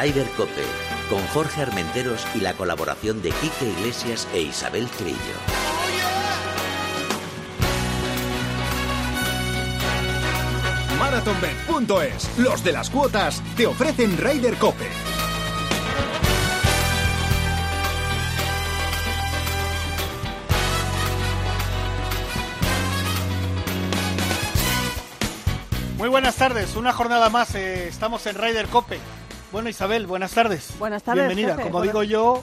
Ryder Cope, con Jorge Armenteros y la colaboración de Quique Iglesias e Isabel Trillo. MarathonBet.es, los de las cuotas, te ofrecen Ryder Cope. Muy buenas tardes, una jornada más, eh, estamos en Ryder Cope. Bueno, Isabel, buenas tardes. Buenas tardes. Bienvenida, jefe. como digo yo,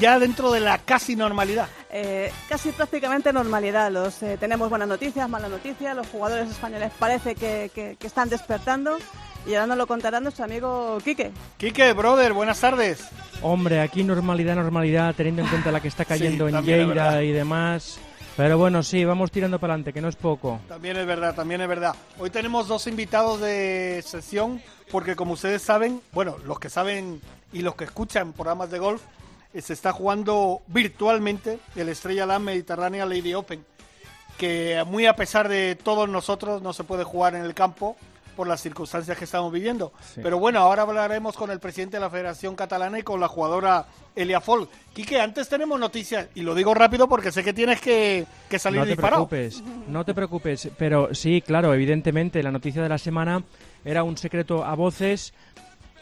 ya dentro de la casi normalidad. Eh, casi prácticamente normalidad. Los, eh, tenemos buenas noticias, malas noticias. Los jugadores españoles parece que, que- que están despertando. Y ahora nos lo contará nuestro amigo Quique. Quique, brother, buenas tardes. Hombre, aquí normalidad, normalidad, teniendo en cuenta la que está cayendo en. Lleida y demás. Pero bueno, sí, vamos tirando para adelante, que no es poco. También es verdad, también es verdad. Hoy tenemos dos invitados de sesión, porque como ustedes saben, bueno, los que saben y los que escuchan programas de golf, eh, se está jugando virtualmente el Estrella Damm Mediterránea Lady Open, que muy a pesar de todos nosotros no se puede jugar en el campo por las circunstancias que estamos viviendo. Sí. Pero bueno, ahora hablaremos con el presidente de la Federación Catalana y con la jugadora Elia Fol. Quique, antes tenemos noticias, y lo digo rápido porque sé que tienes que, que salir No te disparado. preocupes, no te preocupes. Pero sí, claro, evidentemente la noticia de la semana era un secreto a voces.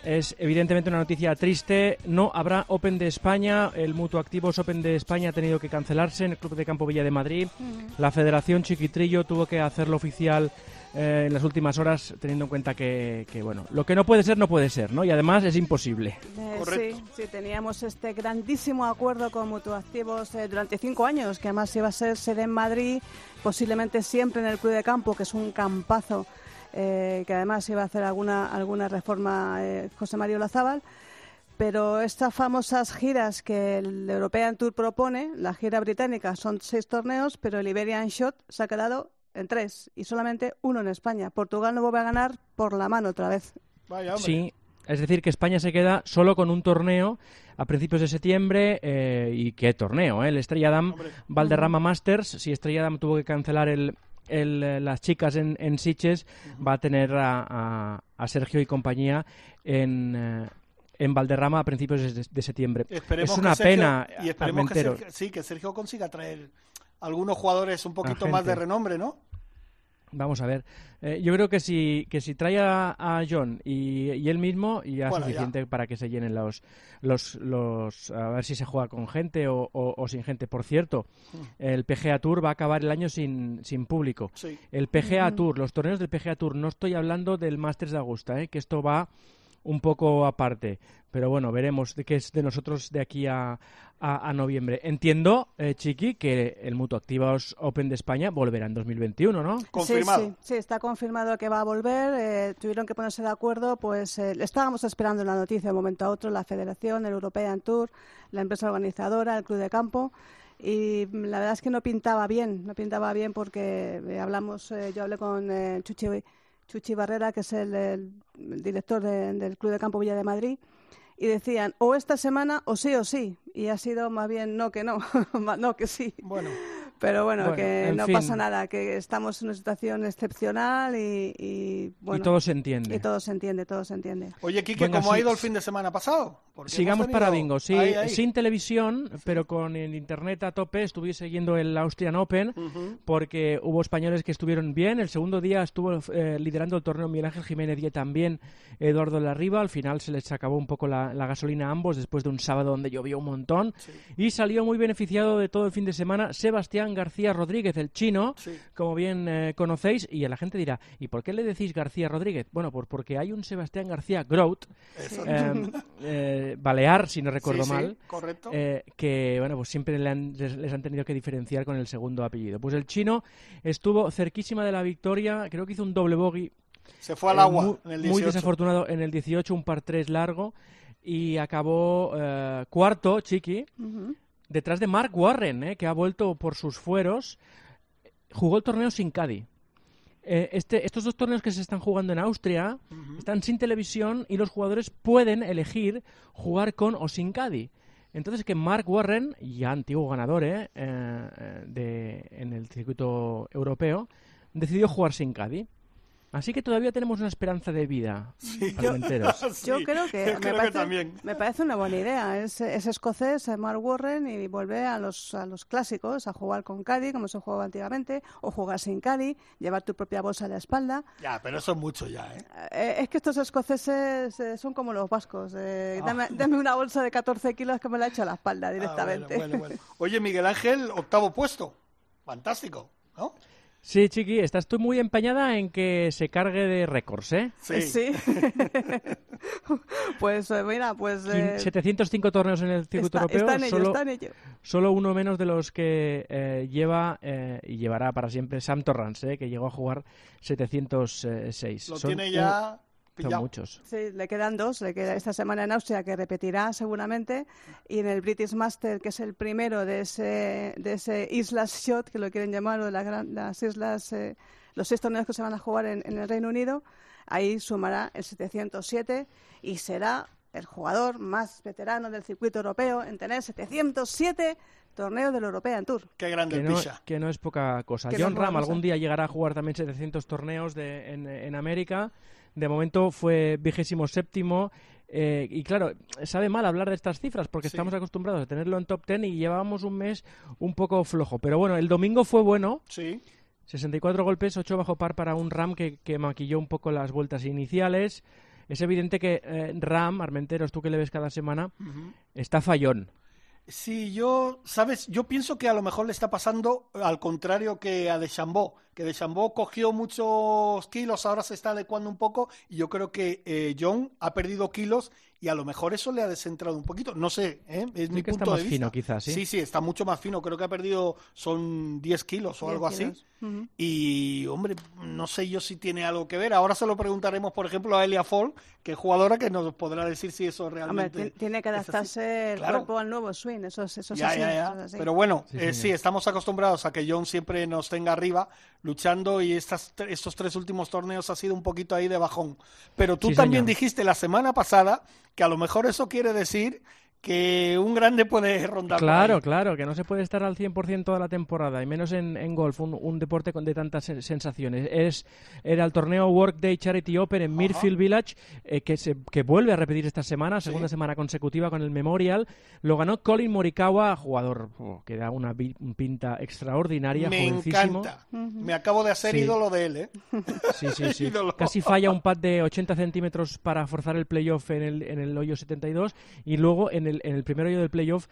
Es evidentemente una noticia triste. No habrá Open de España. El Mutuo Activos Open de España ha tenido que cancelarse en el Club de Campo Villa de Madrid. La Federación Chiquitrillo tuvo que hacerlo oficial eh, en las últimas horas, teniendo en cuenta que, que, bueno, lo que no puede ser, no puede ser, ¿no? Y además es imposible. Eh, Correcto. Sí, sí, teníamos este grandísimo acuerdo con Mutuactivos eh, durante cinco años, que además iba a ser sede en Madrid, posiblemente siempre en el Club de Campo, que es un campazo, eh, que además iba a hacer alguna, alguna reforma eh, José Mario Lazábal. Pero estas famosas giras que el European Tour propone, la gira británica, son seis torneos, pero el Iberian Shot se ha quedado en tres y solamente uno en España. Portugal no vuelve a ganar por la mano otra vez. Vaya. Sí, es decir, que España se queda solo con un torneo a principios de septiembre. eh, ¿Y qué torneo? eh? El Estrella Damm. Valderrama Masters. Si Estrella Damm tuvo que cancelar el, el, eh, las chicas en, en Sitges, va a tener a, a- a Sergio y compañía en. eh, en Valderrama a principios de, de septiembre. Esperemos es que una Sergio- pena, Y esperemos que. Sergio, sí, que Sergio consiga traer algunos jugadores un poquito más de renombre, ¿no? Vamos a ver. Eh, yo creo que si, que si trae a, a John y, y él mismo, ya es Bueno, ya. suficiente para que se llenen los, los, los. A ver si se juega con gente o, o- o sin gente. Por cierto, el PGA Tour va a acabar el año sin, sin público. Sí. El PGA Tour, los torneos del PGA Tour, no estoy hablando del Masters de Augusta, ¿eh? que esto va un poco aparte. Pero bueno, veremos de qué es de nosotros de aquí a, a, a noviembre. Entiendo, eh, Chiqui, que el Mutuo Activos Open de España volverá en 2021, ¿no? Confirmado. Sí, sí, sí, está confirmado que va a volver. eh, tuvieron que ponerse de acuerdo, pues eh, estábamos esperando la noticia de un momento a otro, la Federación, el European Tour, la empresa organizadora, el Club de Campo. Y la verdad es que no pintaba bien, no pintaba bien porque eh, hablamos, eh, yo hablé con eh, Chuchi, Chuchi Barrera, que es el, director de- del Club de Campo Villa de Madrid, y decían o esta semana o sí o sí. Y ha sido más bien no que no, no que sí. Bueno, Pero bueno, Bueno, que no fin. pasa nada, que estamos en una situación excepcional y, y, bueno, y todo se entiende. y todo se entiende, todo se entiende. oye, Quique, Venga, ¿cómo ha ido el fin de semana pasado? Porque Sigamos para bingo, sí, Ahí, ahí. sin televisión, pero con el internet a tope, estuve siguiendo el Austrian Open porque hubo españoles que estuvieron bien. El segundo día estuvo eh, liderando el torneo Miguel Ángel Jiménez y también Eduardo Larriba. Al final se les acabó un poco la, la gasolina a ambos después de un sábado donde llovió un montón. Y salió muy beneficiado de todo el fin de semana Sebastián García Rodríguez, el chino, Sí. como bien eh, conocéis. Y la gente dirá, ¿y por qué le decís García Rodríguez? Bueno, pues porque hay un Sebastián García Grout, eh, eh, Balear, si no recuerdo Sí, sí, mal, correcto. que bueno, pues siempre le han- les, les han tenido que diferenciar con el segundo apellido. Pues el chino estuvo cerquísima de la victoria, creo que hizo un doble bogey Se fue al agua muy, en el muy 18. desafortunado en el 18, un par 3 largo y acabó eh, cuarto, Chiqui. Detrás de Mark Warren, eh, que ha vuelto por sus fueros. Jugó el torneo sin Caddy. Eh, este, estos dos torneos que se están jugando en Austria están sin televisión y los jugadores pueden elegir jugar con o sin Caddy. Entonces que Mark Warren, ya antiguo ganador eh, eh, de, en el circuito europeo, decidió jugar sin Caddy. Así que todavía tenemos una esperanza de vida, Armenteros. Sí, Yo creo que, yo me, creo que parece, también. me parece una buena idea. Es, es escocés, es Mark Warren, y vuelve a los, a los clásicos, a jugar con Caddy, como se jugaba antiguamente, o jugar sin Caddy, llevar tu propia bolsa a la espalda. Ya, pero eso es mucho ya, ¿eh? Eh, es que estos escoceses eh, son como los vascos. eh, Ah. dame, dame una bolsa de 14 kilos que me la echo a la espalda Ah, directamente. bueno, bueno, bueno. Oye, Miguel Ángel, octavo puesto. Fantástico, ¿no? Sí, Chiqui, estás tú muy empeñada en que se cargue de récords, ¿eh? Sí. pues eh, mira, pues... Eh, 705 torneos en el circuito está, europeo, está en ello, solo, está en ello. solo uno menos de los que eh, lleva eh, y llevará para siempre Sam Torrance, ¿eh? que llegó a jugar 706. Lo Son tiene ya son muchos. Sí, le quedan dos. Le queda esta semana en Austria, que repetirá seguramente. Y en el British Master, que es el primero de ese, de ese Islas Shot, que lo quieren llamar, o de la gran- las islas, eh, los seis torneos que se van a jugar en, en el Reino Unido. Ahí sumará el 707 y será el jugador más veterano del circuito europeo en tener 707 torneos del European Tour. Qué grande Que el no, que no es poca cosa. Que John Ram algún día llegará a jugar también 700 torneos de, en, en América. De momento fue vigésimo séptimo. eh, y claro, sabe mal hablar de estas cifras porque Sí. estamos acostumbrados a tenerlo en top 10 y llevábamos un mes un poco flojo. Pero bueno, el domingo fue bueno. Sí. 64 golpes, 8 bajo par para un Ram que, que maquilló un poco las vueltas iniciales. Es evidente que eh, Ram, Armenteros, tú que le ves cada semana, está fallón. Sí, yo, sabes, yo pienso que a lo mejor le está pasando al contrario que a Deschambó, que Deschambó cogió muchos kilos, ahora se está adecuando un poco y yo creo que eh, John ha perdido kilos y a lo mejor eso le ha descentrado un poquito. No sé, ¿eh? es mi que está punto más de vista. fino, quizás, ¿sí? Sí, sí, está mucho más fino. Creo que ha perdido, son 10 kilos o 10 algo así. Y, hombre, no sé yo si tiene algo que ver. Ahora se lo preguntaremos, por ejemplo, a Elia Fall, que es jugadora, que nos podrá decir si eso Hombre, realmente. ti- tiene que adaptarse el Claro. cuerpo al nuevo swing. Eso es, eso es Ya, así, ya, ya. eso es así. Pero bueno, Sí, eh, sí, estamos acostumbrados a que John siempre nos tenga arriba luchando y estas, estos tres últimos torneos ha sido un poquito ahí de bajón. Pero tú Sí, también señor. dijiste la semana pasada que a lo mejor eso quiere decir que un grande puede rondar. Claro, ahí. claro, que no se puede estar al 100% toda la temporada, y menos en, en golf, un, un deporte con de tantas sen- sensaciones. Es, era el torneo Workday Charity Open en Mirfield Village, eh, que, se, que vuelve a repetir esta semana, segunda semana consecutiva con el Memorial. Lo ganó Colin Morikawa, jugador oh, que da una pinta extraordinaria, Me jovencísimo. encanta. Me acabo de hacer Sí. ídolo de él, ¿eh? Sí, sí, sí. Casi falla un pad de 80 centímetros para forzar el playoff en el, en el hoyo 72 y luego en el, en el primer hoyo del playoff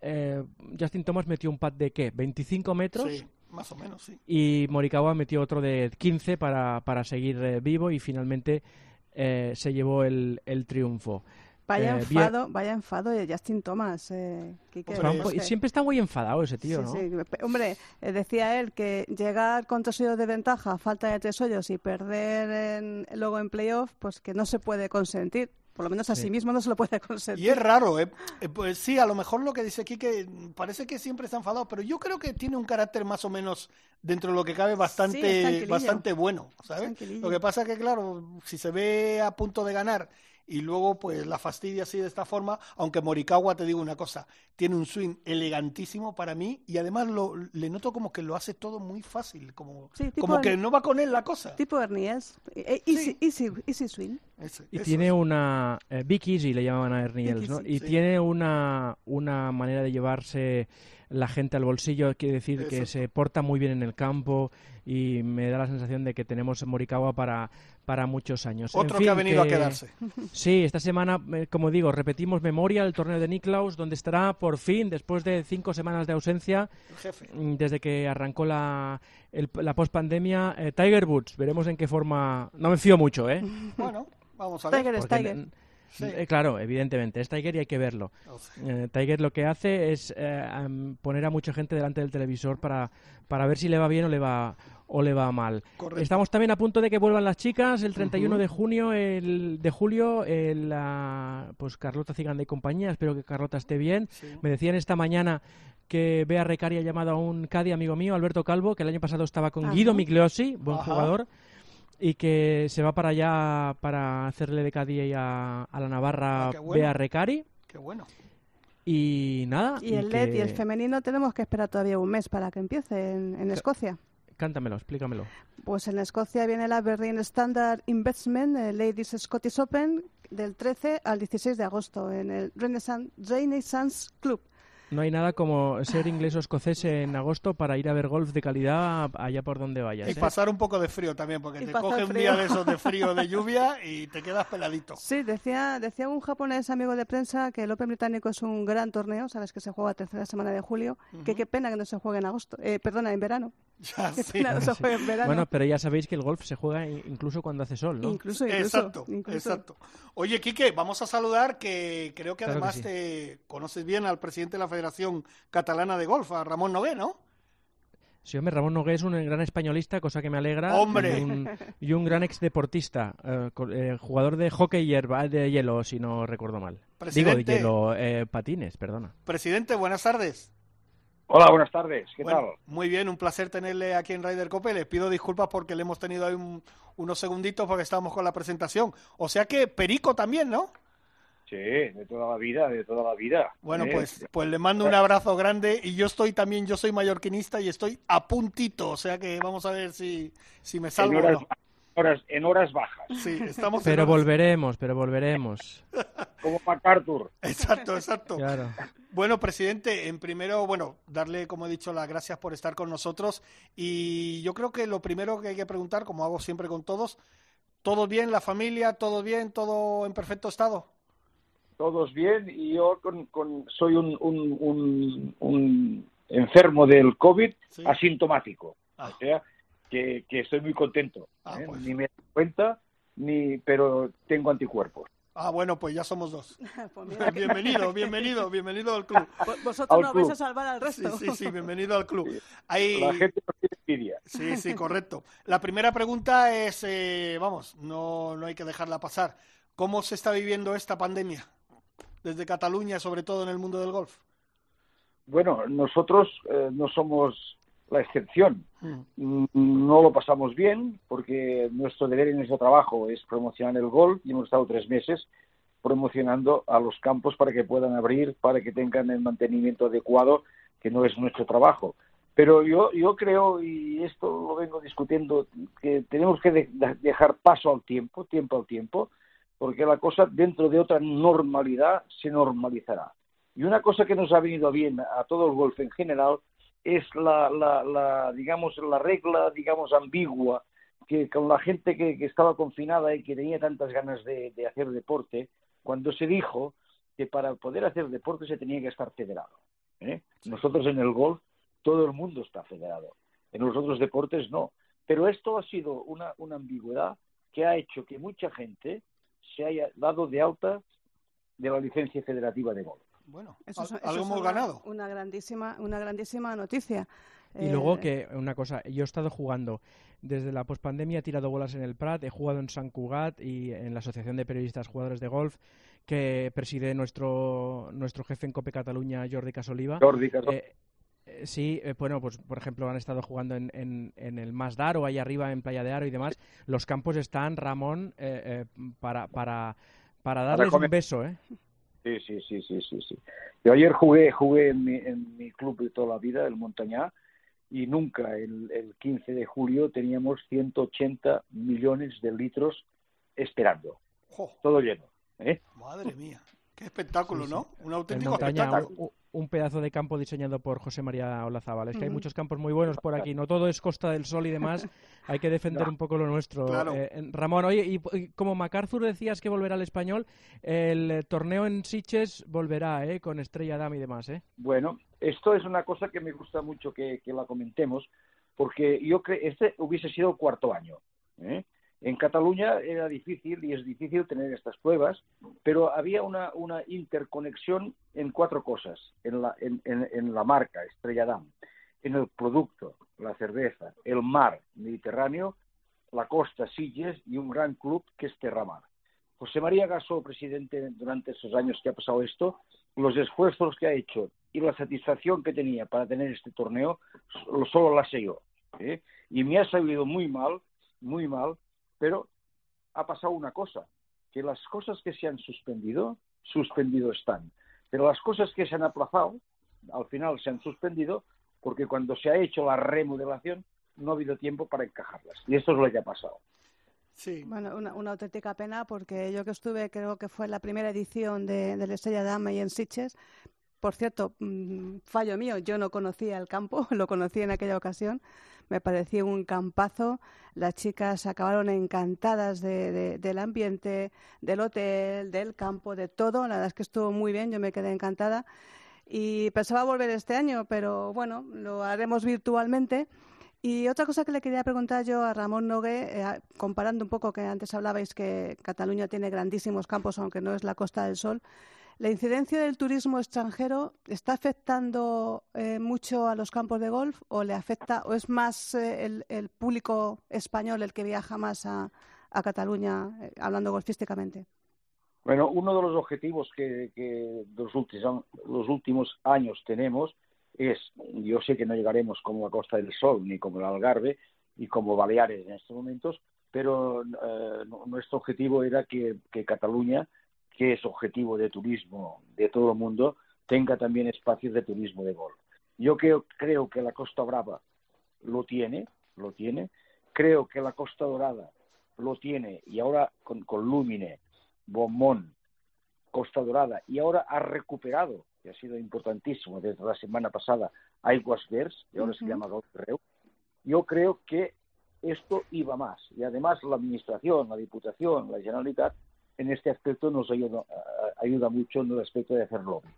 eh, Justin Thomas metió un pad de ¿qué? 25 metros Sí, más o menos, sí. y Morikawa metió otro de 15 para, para seguir eh, vivo y finalmente eh, se llevó el, el triunfo. Vaya Eh, bien. enfado, vaya enfado de Justin Thomas. Eh, Quique, Siempre está muy enfadado ese tío, sí, ¿no? sí. Hombre, decía él que llegar con tres hoyos de ventaja, a falta de tres hoyos y perder en- luego en playoff, pues que no se puede consentir. Por lo menos a sí, Sí. mismo no se lo puede consentir. Y es raro, ¿eh? Eh, Pues sí, a lo mejor lo que dice aquí que parece que siempre está enfadado, pero yo creo que tiene un carácter más o menos, dentro de lo que cabe, bastante, bastante bueno, ¿sabes? Lo que pasa es que, claro, si se ve a punto de ganar y luego pues la fastidia así de esta forma, aunque Morikawa, te digo una cosa, tiene un swing elegantísimo para mí y además lo, le noto como que lo hace todo muy fácil, como, Sí, como que no va con él la cosa. Tipo Ernies. Eh, Easy, easy, easy swing. Ese- Y eso tiene es. una... Eh, Big Easy le llamaban a Ernie Big Els, ¿no? Easy, Y sí. tiene una, una manera de llevarse la gente al bolsillo, quiere decir que se porta muy bien en el campo y me da la sensación de que tenemos Morikawa para, para muchos años. En Otro fin, que ha venido a quedarse. Sí, esta semana, eh, como digo, repetimos memoria, el torneo de Niklaus, donde estará por fin, después de cinco semanas de ausencia, mm, desde que arrancó la, el- la pospandemia, eh, Tiger Woods. Veremos en qué forma... No me fío mucho, ¿eh? Bueno, vamos a ver. Tiger Tiger. Sí. eh, claro, evidentemente, es Tiger y hay que verlo. Eh, Tiger lo que hace es eh, poner a mucha gente delante del televisor para, para ver si le va bien o le va o le va mal. Correcto. Estamos también a punto de que vuelvan las chicas el 31 de junio, el de julio, el, ah, pues Carlota Ciganda y compañía. Espero que Carlota esté bien. Sí. Me decían esta mañana que Bea Recari ha llamado a un Cadi amigo mío, Alberto Calvo, que el año pasado estaba con Ajá. Guido Migliosi, buen Ajá. jugador, y que se va para allá para hacerle de Cadi a, a la Navarra Ah, bueno. Bea Recari. Qué bueno. Y nada. Y el LED y el que- femenino tenemos que esperar todavía un mes para que empiece en, en Escocia. cántamelo, explícamelo. Pues en Escocia viene la Berlin Standard Investment eh, Ladies Scottish Open del 13 al 16 de agosto en el Renaissance, Renaissance Club. No hay nada como ser inglés o escocés en agosto para ir a ver golf de calidad allá por donde vayas. Y ¿eh? pasar un poco de frío también, porque Y te coge un día de esos de frío, de lluvia y te quedas peladito. Sí, decía, decía un japonés amigo de prensa que el Open británico es un gran torneo, sabes que se juega la tercera semana de julio, que qué pena que no se juegue en agosto, eh, perdona, en verano. Ya, Qué sí. pena no se Sí. juegue en verano. Bueno, pero ya sabéis que el golf se juega incluso cuando hace sol, ¿no? Incluso, incluso, Exacto, incluso. exacto. Oye, Quique, vamos a saludar que creo que Claro que además sí. te conoces bien al presidente de la Federación Catalana de Golf, a Ramón Nogué, ¿no? Sí, hombre, Ramón Nogué es un gran españolista, cosa que me alegra. ¡Hombre! Y un, y un gran exdeportista, eh, eh, jugador de hockey hierba, de hielo, si no recuerdo mal. Digo, de Presidente. hielo, eh, patines, perdona. Presidente, buenas tardes. Hola, buenas tardes. ¿Qué Bueno, tal? Muy bien, un placer tenerle aquí en Ryder Cope. Les pido disculpas porque le hemos tenido ahí un- unos segunditos porque estábamos con la presentación. O sea que Perico también, ¿no? Sí, de toda la vida, de toda la vida. Bueno, ¿eh? pues, pues le mando un abrazo grande y yo estoy también, yo soy mallorquinista y estoy a puntito, o sea que vamos a ver si, si me en salvo o no. Horas- en horas bajas, Sí, estamos Pero horas- volveremos, pero volveremos. como MacArthur. Exacto, exacto. Claro. Bueno, presidente, en primero, bueno, darle, como he dicho, las gracias por estar con nosotros. Y yo creo que lo primero que hay que preguntar, como hago siempre con todos, ¿todo bien, la familia, todo bien, todo en perfecto estado? Todos bien y yo con, con- soy un, un, un- un enfermo del COVID Sí. asintomático. Ah. O sea, que, que estoy muy contento. Ah, ¿eh? pues. Ni me doy cuenta, ni, pero tengo anticuerpos. Ah, bueno, pues ya somos dos. Pues mira, Bienvenido, bienvenido, bienvenido al club. vo- vosotros Al no club. vais a salvar al resto. sí, sí, bienvenido al club. Ahí... La gente no tiene envidia. Sí, sí, correcto. La primera pregunta es, eh, vamos, no, no hay que dejarla pasar. ¿Cómo se está viviendo esta pandemia? Desde Cataluña, sobre todo en el mundo del golf. Bueno, nosotros eh, no somos la excepción. Mm. No lo pasamos bien porque nuestro deber y nuestro trabajo es promocionar el golf y hemos estado tres meses promocionando a los campos para que puedan abrir, para que tengan el mantenimiento adecuado, que no es nuestro trabajo. Pero yo, yo creo, y esto lo vengo discutiendo, que tenemos que de- dejar paso al tiempo, tiempo al tiempo, porque la cosa dentro de otra normalidad se normalizará. Y una cosa que nos ha venido bien a todo el golf en general es la, la, la, digamos, la regla, digamos, ambigua, que con la gente que, que estaba confinada y que tenía tantas ganas de, de hacer deporte, cuando se dijo que para poder hacer deporte se tenía que estar federado. ¿eh? Nosotros en el golf, todo el mundo está federado. En los otros deportes no. Pero esto ha sido una, una ambigüedad que ha hecho que mucha gente se haya dado de alta de la licencia federativa de golf. Bueno, Eso es- al- eso algo es hemos una- ganado. Una grandísima, una grandísima noticia. Y Eh, luego que, una cosa, yo he estado jugando desde la pospandemia, he tirado bolas en el Prat, he jugado en San Cugat y en la Asociación de Periodistas Jugadores de Golf, que preside nuestro, nuestro jefe en Cope Cataluña, Jordi Casoliva. Jordi Casol- Eh, eh, sí, eh, bueno, pues por ejemplo han estado jugando en, en, en el Masdar o ahí arriba en Playa de Aro y demás. Los campos están, Ramón, eh, eh, para, para, para darles un beso, ¿eh? Sí, sí, sí, sí, sí, sí. Yo ayer jugué, jugué en mi, en mi club de toda la vida, el Montañá, y nunca el, el 15 de julio teníamos 180 millones de litros esperando, Jo, todo lleno. ¿eh? madre mía, qué espectáculo, Sí, sí. ¿no? Un auténtico montaña, espectáculo. Un, pedazo de campo diseñado por José María Olazábal. Es que hay muchos campos muy buenos por aquí. No todo es Costa del Sol y demás. Hay que defender No. un poco lo nuestro. Claro. Eh, Ramón, oye, y, y como MacArthur decías que volverá al español, el eh, torneo en Siches volverá, ¿eh? Con Estrella Dam y demás, ¿eh? Bueno, esto es una cosa que me gusta mucho que, que la comentemos, porque yo creo este hubiese sido el cuarto año. ¿eh? En Cataluña era difícil y es difícil tener estas pruebas, pero había una, una interconexión en cuatro cosas, en la, marca Estrella Damm, en el producto, la cerveza, el mar Mediterráneo, la costa Sitges y un gran club que es Terramar. José María Gasol, presidente durante esos años que ha pasado esto, los esfuerzos que ha hecho y la satisfacción que tenía para tener este torneo, so- solo la sé yo. ¿eh? Y me ha sabido muy mal, muy mal, pero ha pasado una cosa, que las cosas que se han suspendido, suspendido están. Pero las cosas que se han aplazado, al final se han suspendido, porque cuando se ha hecho la remodelación, no ha habido tiempo para encajarlas. Y esto es lo que ha pasado. Sí. Bueno, una, una, auténtica pena porque yo que estuve, creo que fue la primera edición de, de la Estrella Dama y en Siches. Por cierto, mm, fallo mío, yo no conocía el campo, lo conocí en aquella ocasión. Me pareció un campazo. Las chicas acabaron encantadas de, del ambiente, del hotel, del campo, de todo. La verdad es que estuvo muy bien, yo me quedé encantada. Y pensaba volver este año, pero bueno, lo haremos virtualmente. Y otra cosa que le quería preguntar yo a Ramón Nogué, eh, comparando un poco que antes hablabais que Cataluña tiene grandísimos campos, aunque no es la Costa del Sol, ¿la incidencia del turismo extranjero está afectando eh, mucho a los campos de golf o le afecta o es más eh, el, público español el que viaja más a, Cataluña, hablando golfísticamente? Bueno, uno de los objetivos que, que los, últimos, años tenemos es, yo sé que no llegaremos como la Costa del Sol ni como el Algarve y como Baleares en estos momentos, pero eh, nuestro objetivo era que, Cataluña, que es objetivo de turismo de todo el mundo, tenga también espacios de turismo de golf. Yo creo, creo que la Costa Brava lo tiene, lo tiene. Creo que la Costa Dorada lo tiene y ahora con, con Lúmine, Beaumont, Costa Dorada y ahora ha recuperado que ha sido importantísimo desde la semana pasada, Aiguas Verdes, y ahora se llama Golf yo creo que esto iba más. Y además la Administración, la Diputación, la Generalitat, en este aspecto nos ayuda, ayuda mucho en el aspecto de hacer lobby.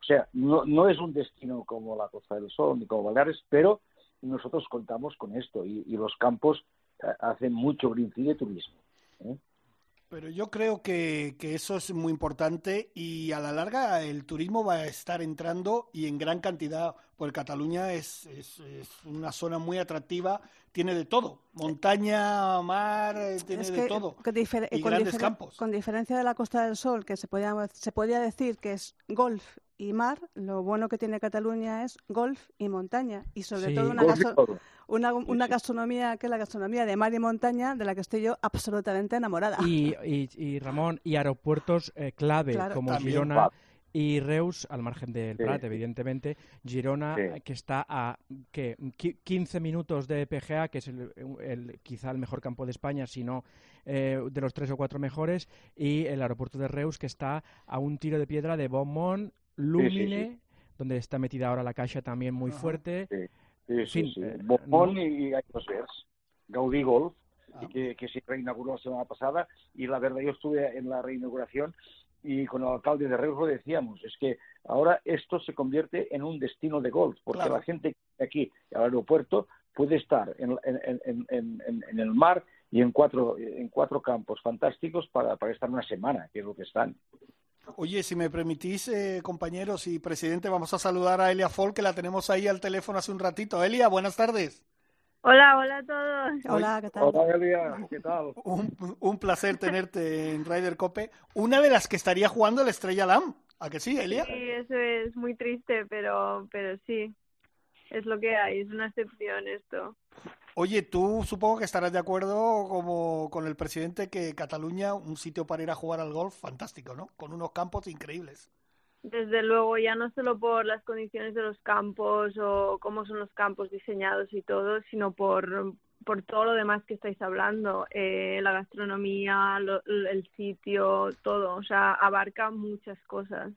O sea, no, es un destino como la Costa del Sol ni como Baleares, pero nosotros contamos con esto y, los campos eh, hacen mucho greenfield de turismo. ¿eh? Pero yo creo que, que, eso es muy importante y a la larga el turismo va a estar entrando y en gran cantidad, porque Cataluña es, es, una zona muy atractiva, tiene de todo, montaña, mar, eh, tiene de todo, y grandes campos. Con diferencia de la Costa del Sol, que se podía, se podía decir que es golf y mar, lo bueno que tiene Cataluña es golf y montaña y sobre todo una, una, una, gastronomía que es la gastronomía de mar y montaña de la que estoy yo absolutamente enamorada. Y, y, Ramón, y aeropuertos eh, clave como Girona y Reus, al margen del Prat, evidentemente. Girona, que está a que 15 minutos de PGA, que es el, quizá el mejor campo de España, si no eh, de los tres o cuatro mejores, y el aeropuerto de Reus, que está a un tiro de piedra de Beaumont, Lumine, donde está metida ahora la caixa también muy fuerte. Sí, sí. Eh, Beaumont y Gaudí Golf, ah. que, que se reinauguró la semana pasada, y la verdad yo estuve en la reinauguración y con el alcalde de Reus lo decíamos, es que ahora esto se convierte en un destino de golf, porque la gente aquí al aeropuerto puede estar en, el mar y en cuatro, en cuatro campos fantásticos para, para estar una semana, que es lo que están. Oye, si me permitís, eh, compañeros y presidente, vamos a saludar a Elia Folk, que la tenemos ahí al teléfono hace un ratito. Elia, buenas tardes. Hola, hola a todos. Hola, ¿qué tal? Hola, Elia, ¿qué tal? Un, placer tenerte en Ryder Cope. Una de las que estaría jugando la Estrella Lam. ¿A que sí, Elia? Sí, eso es muy triste, pero, pero sí. Es lo que hay, es una excepción esto. Oye, tú supongo que estarás de acuerdo como con el presidente que Cataluña, un sitio para ir a jugar al golf fantástico, ¿no? Con unos campos increíbles. Desde luego, ya no solo por las condiciones de los campos o cómo son los campos diseñados y todo, sino por, por todo lo demás que estáis hablando, eh, la gastronomía, el sitio, todo, o sea, abarca muchas cosas.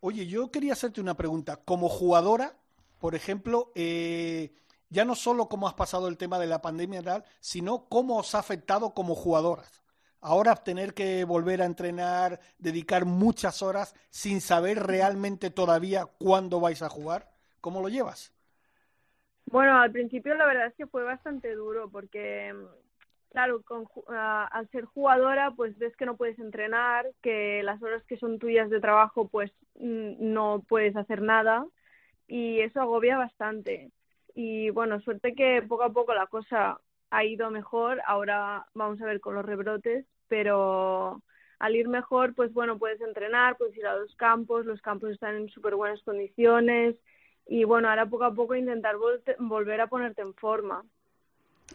Oye, yo quería hacerte una pregunta. Como jugadora, por ejemplo, eh, ya no solo cómo has pasado el tema de la pandemia tal, sino cómo os ha afectado como jugadoras. Ahora tener que volver a entrenar, dedicar muchas horas sin saber realmente todavía cuándo vais a jugar, ¿cómo lo llevas? Bueno, al principio la verdad es que fue bastante duro porque, claro, al ser jugadora pues ves que no puedes entrenar, que las horas que son tuyas de trabajo pues no puedes hacer nada y eso agobia bastante. Y bueno, suerte que poco a poco la cosa ha ido mejor, ahora vamos a ver con los rebrotes, pero al ir mejor, pues bueno, puedes entrenar, puedes ir a los campos, los campos están en súper buenas condiciones y bueno, ahora poco a poco intentar volver a ponerte en forma.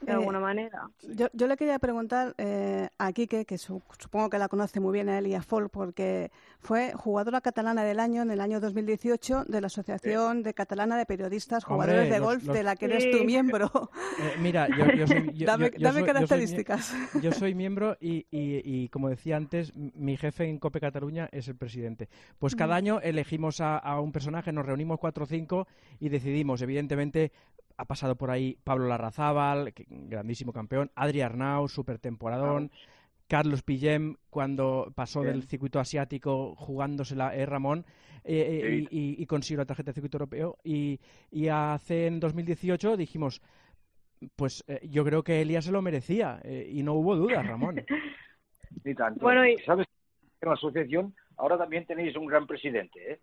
De Eh, alguna manera. Yo, yo le quería preguntar eh, a Quique, que su- supongo que la conoce muy bien a Elia Folk, porque fue jugadora catalana del año en el año 2018 de la Asociación de Catalana de Periodistas Hombre, Jugadores de los- Golf, los- de la que eres tu miembro. Eh, mira, yo, yo soy, yo- dame yo- yo dame soy- yo soy mie- características. Yo soy miembro y, y- y, como decía antes, mi jefe en Cope Cataluña es el presidente. Pues cada año elegimos a, a un personaje, nos reunimos cuatro o cinco y decidimos, evidentemente, ha pasado por ahí Pablo Larrazábal, grandísimo campeón, Adri Arnau, super temporadón, Carlos Pillem, cuando pasó Bien. del circuito asiático jugándosela, eh, Ramón, eh, eh, Sí. y, y- y consiguió la tarjeta de circuito europeo. Y, y hace en 2018 dijimos, pues eh, yo creo que Elías se lo merecía eh, y no hubo dudas, Ramón. Ni tanto. Bueno, y- ¿Sabes? En la asociación ahora también tenéis un gran presidente, ¿eh?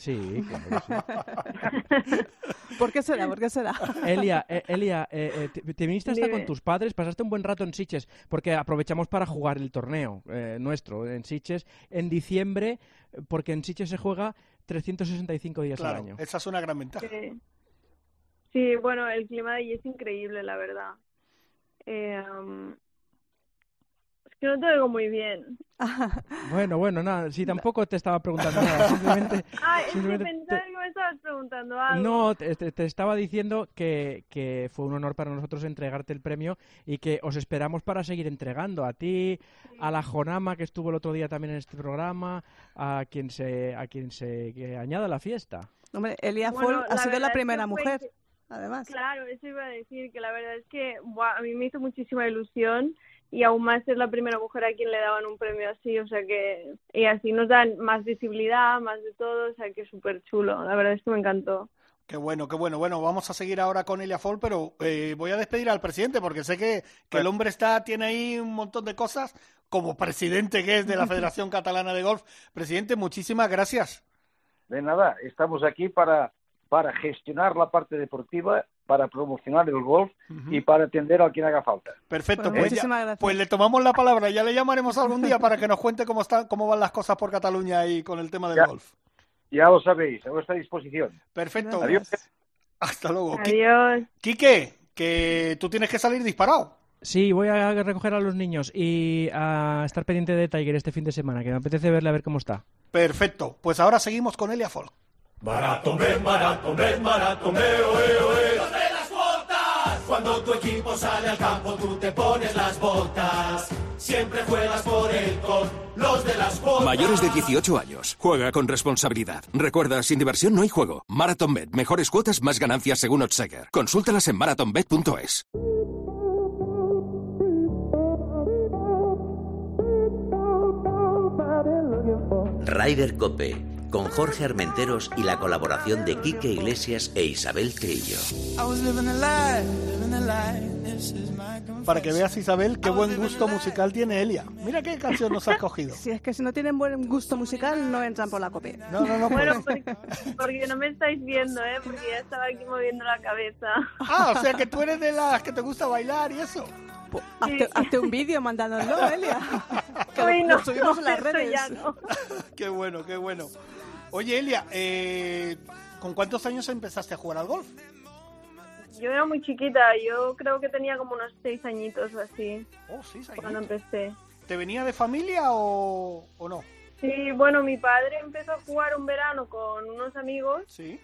Sí, claro. sí. ¿Por qué será? ¿Por qué será? Elia, eh, Elia eh, eh, te, te viniste hasta Dime. con tus padres, pasaste un buen rato en Siches, porque aprovechamos para jugar el torneo eh, nuestro en Siches en diciembre, porque en Siches se juega 365 días al año. esa es una gran ventaja. Sí. Sí, bueno, el clima de allí es increíble, la verdad. Eh, um, que no te oigo muy bien. Bueno, bueno, nada, sí, tampoco te estaba preguntando nada, simplemente... Ah, es que Simplemente pensaba te- que me estabas preguntando algo. No, te, estaba diciendo que, que fue un honor para nosotros entregarte el premio y que os esperamos para seguir entregando a ti, a la Jonama que estuvo el otro día también en este programa, a quien se a quien se que añada a la fiesta. Hombre, Elia Bueno, ha sido la primera fue mujer, que- además. Claro, eso iba a decir, que la verdad es que buah, a mí me hizo muchísima ilusión y aún más ser la primera mujer a quien le daban un premio así, o sea que, y así nos dan más visibilidad, más de todo, o sea que súper chulo, la verdad es que me encantó. Qué bueno, qué bueno. Bueno, vamos a seguir ahora con Elia Fall, pero eh, voy a despedir al presidente porque sé que, que el hombre está tiene ahí un montón de cosas como presidente que es de la Federación Catalana de Golf. Presidente, muchísimas gracias. De nada, estamos aquí para, para gestionar la parte deportiva, para promocionar el golf y para atender a quien haga falta. Perfecto, Pues pues, ya- muchísimas gracias. pues le tomamos la palabra. Ya le llamaremos algún día para que nos cuente cómo están, cómo van las cosas por Cataluña y con el tema del Ya. golf. Ya lo sabéis, a vuestra disposición. Perfecto. Adiós. Hasta luego. Adiós. Quique, que tú tienes que salir disparado. Sí, voy a recoger a los niños y a estar pendiente de Tiger este fin de semana, que me apetece verle a ver cómo está. Perfecto. Pues ahora seguimos con Elia Folk. Maratón, maratón, maratón, oe, oe. Cuando tu equipo sale al campo, tú te pones las botas. Siempre juegas por él con los de las botas. Mayores de 18 años. Juega con responsabilidad. Recuerda, sin diversión no hay juego. MarathonBet. Mejores cuotas, más ganancias según Oddsegger. Consúltalas en marathonbet.es. Ryder Cope, con Jorge Armenteros y la colaboración de Quique Iglesias e Isabel Trillo. Para que veas, Isabel, qué buen gusto musical tiene Elia. Mira qué canción nos ha escogido. Si es que si no tienen buen gusto musical, no entran por la copia. No, no, no. Bueno, porque, porque no me estáis viendo, ¿eh? Porque ya estaba aquí moviendo la cabeza. Ah, o sea que tú eres de las que te gusta bailar y eso. Pues, hazte, hazte un vídeo mandándonoslo, Elia. Que Uy, no, lo subimos en las eso redes. ya no. Qué bueno, qué bueno. Oye, Elia, eh, ¿con cuántos años empezaste a jugar al golf? Yo era muy chiquita, yo creo que tenía como unos seis añitos o así Oh, seis cuando años. empecé. ¿Te venía de familia o, o no? Sí, bueno, mi padre empezó a jugar un verano con unos amigos Sí.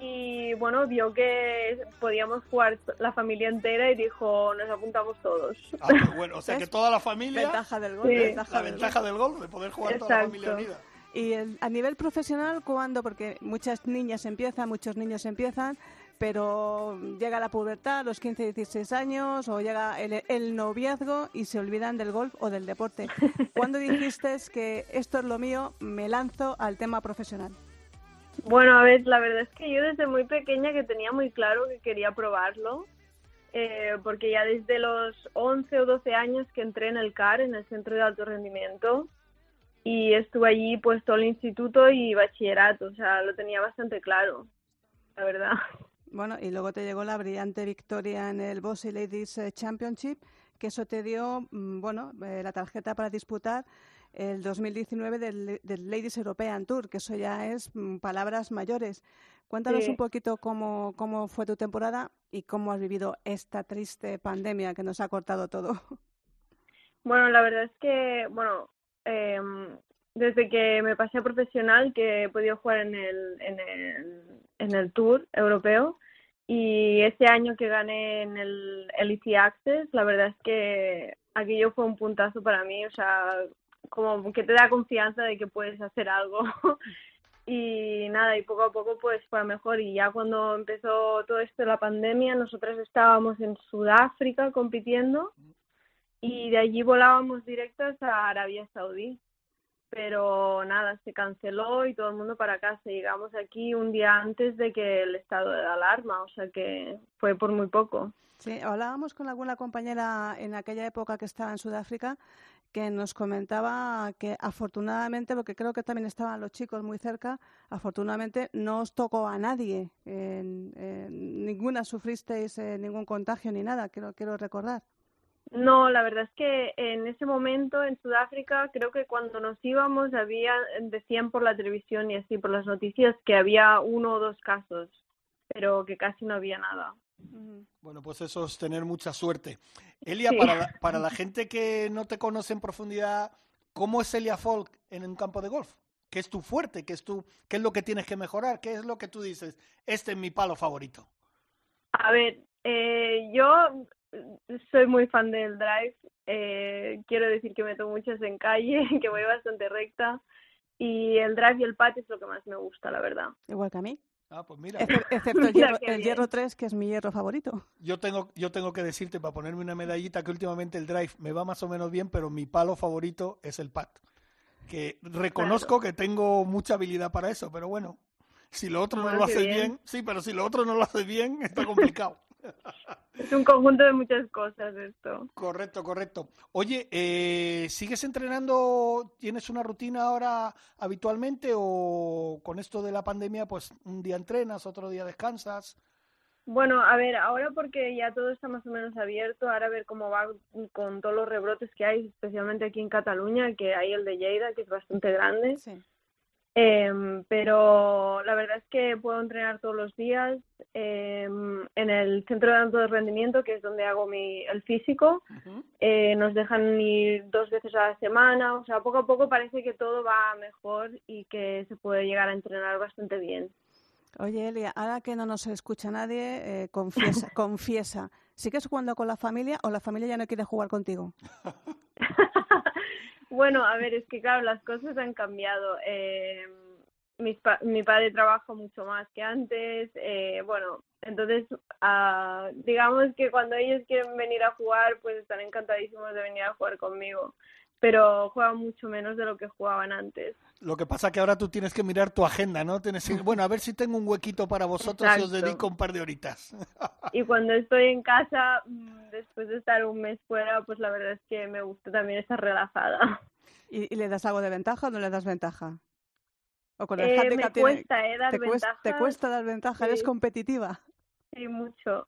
Y bueno, vio que podíamos jugar la familia entera y dijo, nos apuntamos todos. Ah, qué bueno. O sea que toda la familia, Ventaja del gol, Sí. ventaja la del ventaja del golf, de poder jugar toda la familia unida. Y el- a nivel profesional, ¿cuándo? Porque muchas niñas empiezan, muchos niños empiezan, pero llega la pubertad, los 15, 16 años, o llega el, el noviazgo y se olvidan del golf o del deporte. ¿Cuándo dijiste que esto es lo mío, me lanzo al tema profesional? Bueno, a ver, la verdad es que yo desde muy pequeña que tenía muy claro que quería probarlo, eh, porque ya desde los 11 o 12 años que entré en el CAR, en el Centro de Alto Rendimiento, y estuve allí pues todo el instituto y bachillerato, o sea, lo tenía bastante claro, la verdad. Bueno, y luego te llegó la brillante victoria en el Bossy Ladies eh, Championship, que eso te dio, mm, bueno, eh, la tarjeta para disputar el 2019 del, del Ladies European Tour, que eso ya es mm, palabras mayores. Cuéntanos Sí. un poquito cómo, cómo fue tu temporada y cómo has vivido esta triste pandemia que nos ha cortado todo. Bueno, la verdad es que, bueno, em, desde que me pasé a profesional, que he podido jugar en el, en el, en el Tour europeo, y este año que gané en el, el Easy Access, la verdad es que aquello fue un puntazo para mí, o sea, como que te da confianza de que puedes hacer algo. Y nada, y poco a poco pues fue mejor. Y ya cuando empezó todo esto la pandemia, nosotras estábamos en Sudáfrica compitiendo y de allí volábamos directos a Arabia Saudí. Pero nada, se canceló y todo el mundo para casa. Llegamos aquí un día antes de que el estado de alarma, o sea que fue por muy poco. Sí, hablábamos con alguna compañera en aquella época que estaba en Sudáfrica que nos comentaba que afortunadamente, porque creo que también estaban los chicos muy cerca, afortunadamente no os tocó a nadie, en- en ninguna sufristeis eh, ningún contagio ni nada, quiero, quiero recordar. No, la verdad es que en ese momento en Sudáfrica, creo que cuando nos íbamos había, decían por la televisión y así por las noticias que había uno o dos casos, pero que casi no había nada. Bueno, pues eso es tener mucha suerte. Elia, Sí. para, la, para la gente que no te conoce en profundidad, ¿cómo es Elia Folk en un campo de golf? ¿Qué es tu fuerte? ¿Qué es, tu, ¿Qué es lo que tienes que mejorar? ¿Qué es lo que tú dices? Este es mi palo favorito. A ver, eh, yo soy muy fan del drive. eh, quiero decir que meto muchas en calle, que voy bastante recta. Y el drive y el pat es lo que más me gusta, la verdad. Igual que a mí. Ah, pues mira, Exce- Excepto el Mira hierro, el bien. hierro 3, que es mi hierro favorito. yo tengo, yo tengo que decirte para ponerme una medallita que últimamente el drive me va más o menos bien, pero mi palo favorito es el pat. Que reconozco que tengo mucha habilidad para eso, pero bueno, si lo otro no Ah, lo qué hace bien. bien, sí, pero si lo otro no lo hace bien, está complicado. Es un conjunto de muchas cosas esto. Correcto, correcto. Oye, eh, ¿sigues entrenando? ¿Tienes una rutina ahora habitualmente o con esto de la pandemia, pues un día entrenas, otro día descansas? Bueno, a ver, ahora porque ya todo está más o menos abierto, ahora a ver cómo va con todos los rebrotes que hay, especialmente aquí en Cataluña, que hay el de Lleida, que es bastante grande. Sí. Em, pero la verdad es que puedo entrenar todos los días em, en el centro de alto rendimiento, que es donde hago mi, el físico. Eh, nos dejan ir dos veces a la semana, o sea, poco a poco parece que todo va mejor y que se puede llegar a entrenar bastante bien. Oye, Elia, ahora que no nos escucha nadie, eh, confiesa, confiesa, ¿sigues jugando con la familia o la familia ya no quiere jugar contigo? Bueno, a ver, es que claro, las cosas han cambiado. Eh, pa- mi padre trabaja mucho más que antes. eh, bueno, entonces, ah, digamos que cuando ellos quieren venir a jugar, pues están encantadísimos de venir a jugar conmigo. Pero juegan mucho menos de lo que jugaban antes. Lo que pasa que ahora tú tienes que mirar tu agenda, ¿no? Tienes que, bueno, a ver si tengo un huequito para vosotros y os dedico un par de horitas. Y cuando estoy en casa, mm, después de estar un mes fuera, pues la verdad es que me gusta también estar relajada. ¿Y, y le das algo de ventaja o no le das ventaja? ¿O con el Eh, handicap me tiene- cuesta, eh, dar te, cuesta, te cuesta dar ventaja? ¿Eres competitiva? Sí, mucho.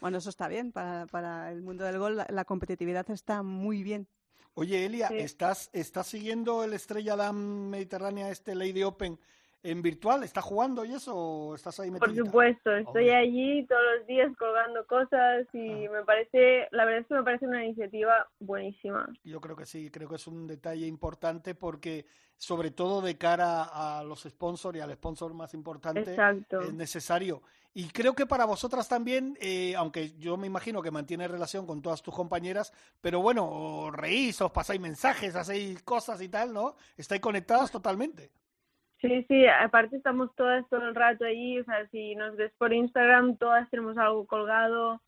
Bueno, eso está bien. Para, para el mundo del gol, la, la competitividad está muy bien. Oye, Elia, Sí. ¿estás, ¿estás siguiendo el Estrella Damm Mediterránea, este Lady Open, en virtual? ¿Estás jugando y eso o estás ahí Por metidita? supuesto, estoy allí todos los días colgando cosas y me parece, la verdad es que me parece una iniciativa buenísima. Yo creo que sí, creo que es un detalle importante porque sobre todo de cara a los sponsors y al sponsor más importante Exacto. es necesario. Y creo que para vosotras también, eh, aunque yo me imagino que mantienes relación con todas tus compañeras, pero bueno, reís, os pasáis mensajes, hacéis cosas y tal, ¿no? Estáis conectadas totalmente. Sí, sí, aparte estamos todas todo el rato allí, o sea, si nos ves por Instagram, todas tenemos algo colgado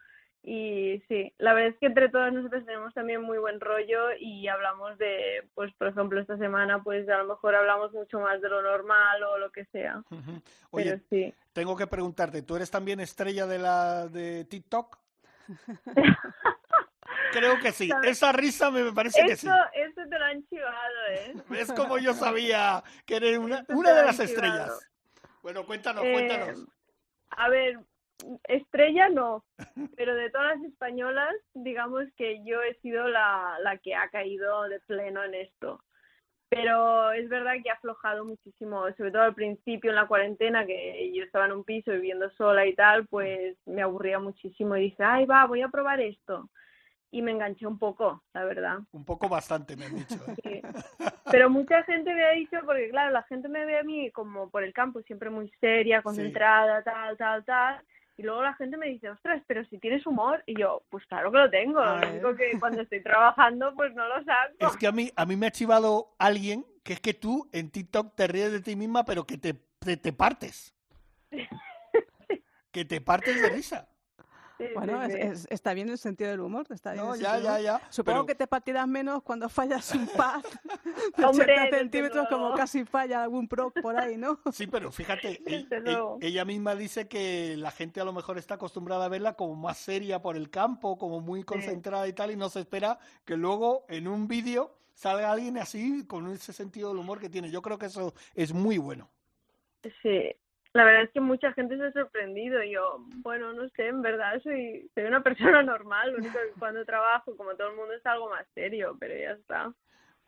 y sí, la verdad es que entre todas nosotros tenemos también muy buen rollo y hablamos de, pues por ejemplo esta semana, pues a lo mejor hablamos mucho más de lo normal o lo que sea, Ujú. pero Oye, sí. tengo que preguntarte, ¿tú eres también estrella de la de TikTok? Creo que sí. ¿Sabes? Esa risa me parece que sí. Eso, te lo han chivado, ¿eh? Es como yo sabía que eres una, una de las estrellas. Bueno, cuéntanos, Eh, cuéntanos. A ver, estrella no, pero de todas las españolas, digamos que yo he sido la, la que ha caído de pleno en esto. pero es verdad que ha aflojado muchísimo, sobre todo al principio en la cuarentena, que yo estaba en un piso viviendo sola y tal, pues me aburría muchísimo y dije, ay, va, voy a probar esto. Y me enganché un poco, la verdad. Un poco bastante, me han dicho. Sí. ¿eh? Pero mucha gente me ha dicho, porque claro, la gente me ve a mí como por el campo, siempre muy seria, concentrada, tal, tal, tal. Y luego la gente me dice, ostras, pero si tienes humor. Y yo, pues claro que lo tengo. Lo único que cuando estoy trabajando, pues no lo saco. Es que a mí, a mí me ha chivado alguien que es que tú en TikTok te ríes de ti misma, pero que te, te, te partes. Que te partes de risa. Sí, Bueno, sí, es- sí. es- está bien el sentido del humor. Está bien No, ya, ya, ya. Supongo pero- que te partirás menos cuando fallas un pad de Hombre, 80 desde centímetros, como casi falla algún pro por ahí, ¿no? Sí, pero fíjate, e- e- ella misma dice que la gente a lo mejor está acostumbrada a verla como más seria por el campo, como muy concentrada y tal, y no se espera que luego en un vídeo salga alguien así con ese sentido del humor que tiene. Yo creo que eso es muy bueno. Sí, la verdad es que mucha gente se ha sorprendido. Yo, bueno, no sé, en verdad soy, soy una persona normal. Lo único cuando trabajo, como todo el mundo, es algo más serio, pero ya está.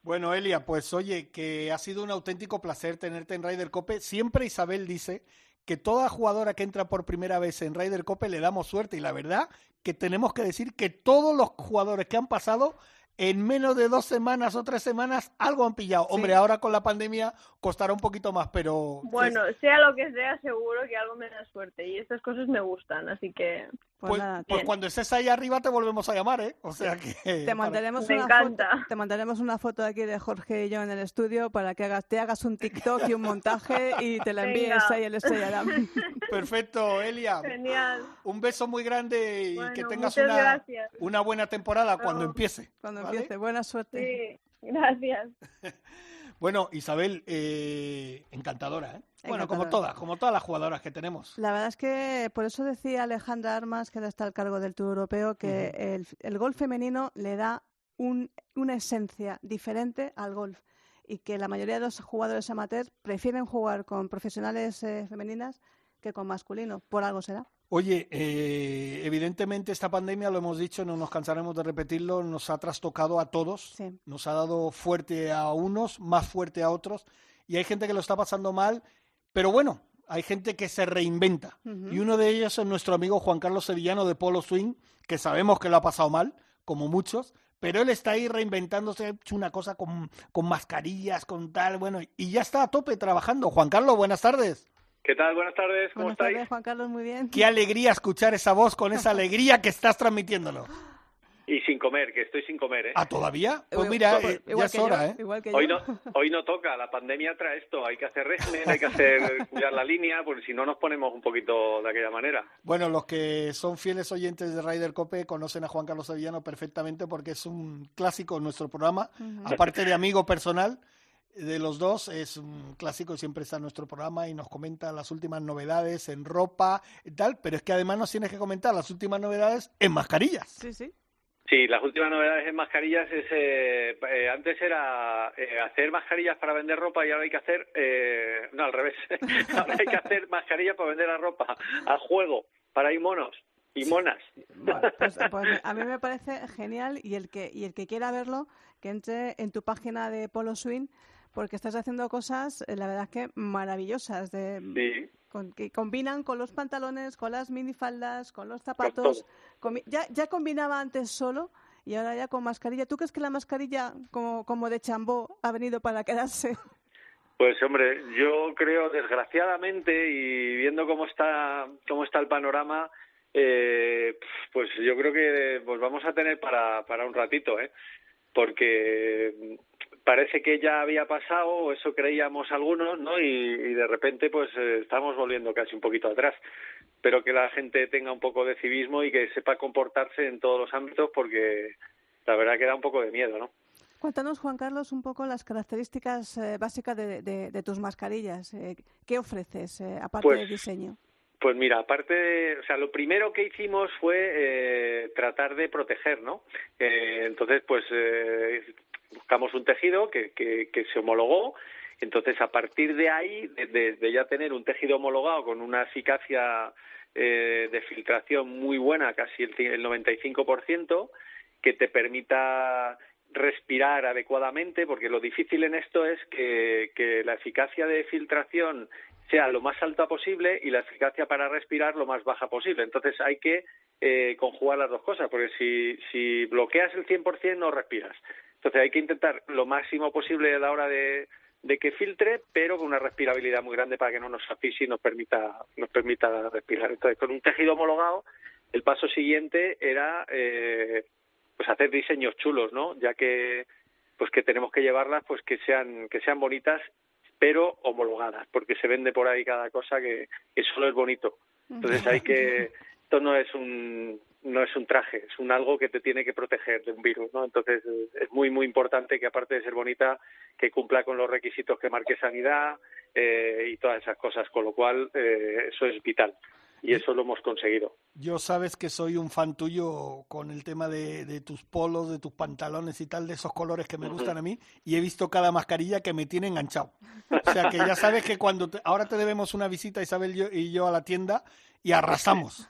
Bueno, Elia, pues oye, que ha sido un auténtico placer tenerte en Ryder Cope. Siempre Isabel dice que toda jugadora que entra por primera vez en Ryder Cope le damos suerte y la verdad que tenemos que decir que todos los jugadores que han pasado en menos de dos semanas o tres semanas algo han pillado. Hombre, ahora con la pandemia costará un poquito más, pero Bueno, sea lo que sea, seguro que algo me da suerte y estas cosas me gustan, así que Pues, pues, nada, pues cuando estés ahí arriba te volvemos a llamar, ¿eh? O sea que te mandaremos, Me una encanta. foto, te mandaremos una foto aquí de Jorge y yo en el estudio para que hagas, te hagas un TikTok y un montaje y te la envíes Venga. ahí el Estrella Damm. Perfecto, Elia. genial. Un beso muy grande y Bueno, que tengas una, gracias. una buena temporada cuando empiece. Cuando ¿vale? empiece. Buena suerte. Sí, gracias. Bueno, Isabel, eh, encantadora, ¿eh? Bueno, como todas, como todas las jugadoras que tenemos. La verdad es que por eso decía Alejandra Armas, que ahora está al cargo del Tour Europeo, que el, el golf femenino le da un- una esencia diferente al golf y que la mayoría de los jugadores amateur prefieren jugar con profesionales eh, femeninas que con masculino. Por algo será. Oye, eh, evidentemente esta pandemia, lo hemos dicho, no nos cansaremos de repetirlo, nos ha trastocado a todos, Sí. nos ha dado fuerte a unos, más fuerte a otros, y hay gente que lo está pasando mal, pero bueno, hay gente que se reinventa. Y uno de ellos es nuestro amigo Juan Carlos Sevillano de Polo Swing, que sabemos que lo ha pasado mal, como muchos, pero él está ahí reinventándose, hecho una cosa con, con mascarillas, con tal, bueno, y ya está a tope trabajando. Juan Carlos, buenas tardes. ¿Qué tal? Buenas tardes, ¿cómo Buenas estáis? tardes, Juan Carlos, muy bien. Qué alegría escuchar esa voz con esa alegría que estás transmitiéndonos. Y sin comer, que estoy sin comer, ¿eh? ¿Ah, todavía? Pues mira, igual- eh, ya es yo, hora, ¿eh? igual que Hoy yo. no, hoy no toca, la pandemia trae esto, hay que hacer régimen, hay que hacer cuidar la línea, porque si no nos ponemos un poquito de aquella manera. Bueno, los que son fieles oyentes de Ryder Cope conocen a Juan Carlos Sevillano perfectamente porque es un clásico en nuestro programa. Aparte de amigo personal de los dos, es un clásico y siempre está en nuestro programa y nos comenta las últimas novedades en ropa y tal, pero es que además nos tienes que comentar las últimas novedades en mascarillas. Sí, sí. Sí, las últimas novedades en mascarillas es, eh, eh, antes era eh, hacer mascarillas para vender ropa y ahora hay que hacer, eh, no, al revés, ahora hay que hacer mascarillas para vender la ropa, a juego, para ir monos y monas. Bueno, pues, pues a mí me parece genial y el que y el que quiera verlo que entre en tu página de Polo Swing porque estás haciendo cosas eh, la verdad es que maravillosas de Sí. con- que combinan con los pantalones, con las minifaldas, con los zapatos. Ya combinaba antes solo y ahora ya con mascarilla. ¿Tú crees que la mascarilla como como de chambó ha venido para quedarse? Pues hombre, yo creo desgraciadamente y viendo cómo está cómo está el panorama, eh, pues yo creo que pues vamos a tener para para un ratito, ¿eh? Porque parece que ya había pasado, o eso creíamos algunos, ¿no? Y, y de repente pues eh, estamos volviendo casi un poquito atrás. Espero que la gente tenga un poco de civismo y que sepa comportarse en todos los ámbitos porque la verdad que da un poco de miedo, ¿no? Cuéntanos, Juan Carlos, un poco las características eh, básicas de, de- de tus mascarillas. Eh, ¿Qué ofreces, eh, aparte Pues, del diseño? Pues mira, aparte, de- o sea, lo primero que hicimos fue eh, tratar de proteger, ¿no? Eh, entonces, pues eh, buscamos un tejido que, que, que se homologó. Entonces, a partir de ahí, de, de- ya tener un tejido homologado con una eficacia eh, de filtración muy buena, casi el, el 95%, que te permita respirar adecuadamente, porque lo difícil en esto es que la eficacia de filtración sea lo más alta posible y la eficacia para respirar lo más baja posible. Entonces hay que eh, conjugar las dos cosas, porque si, si bloqueas el 100% no respiras. Entonces hay que intentar lo máximo posible a la hora de, que filtre, pero con una respirabilidad muy grande para que no nos asfixie y nos permita, nos permita respirar. Entonces, con un tejido homologado, el paso siguiente era eh, pues hacer diseños chulos, ¿no? Ya que pues que tenemos que llevarlas pues que sean que sean bonitas pero homologadas, porque se vende por ahí cada cosa que, que solo es bonito. Entonces hay que esto no es un no es un traje, es un algo que te tiene que proteger de un virus, ¿no? Entonces es muy muy importante que aparte de ser bonita, que cumpla con los requisitos que marque sanidad eh, y todas esas cosas, con lo cual eh, eso es vital y eso lo hemos conseguido. Yo sabes que soy un fan tuyo con el tema de, de, tus polos, de tus pantalones y tal, de esos colores que me gustan a mí, y he visto cada mascarilla que me tiene enganchado. O sea que ya sabes que cuando ahora te debemos una visita, Isabel yo, y yo a la tienda, y arrasamos.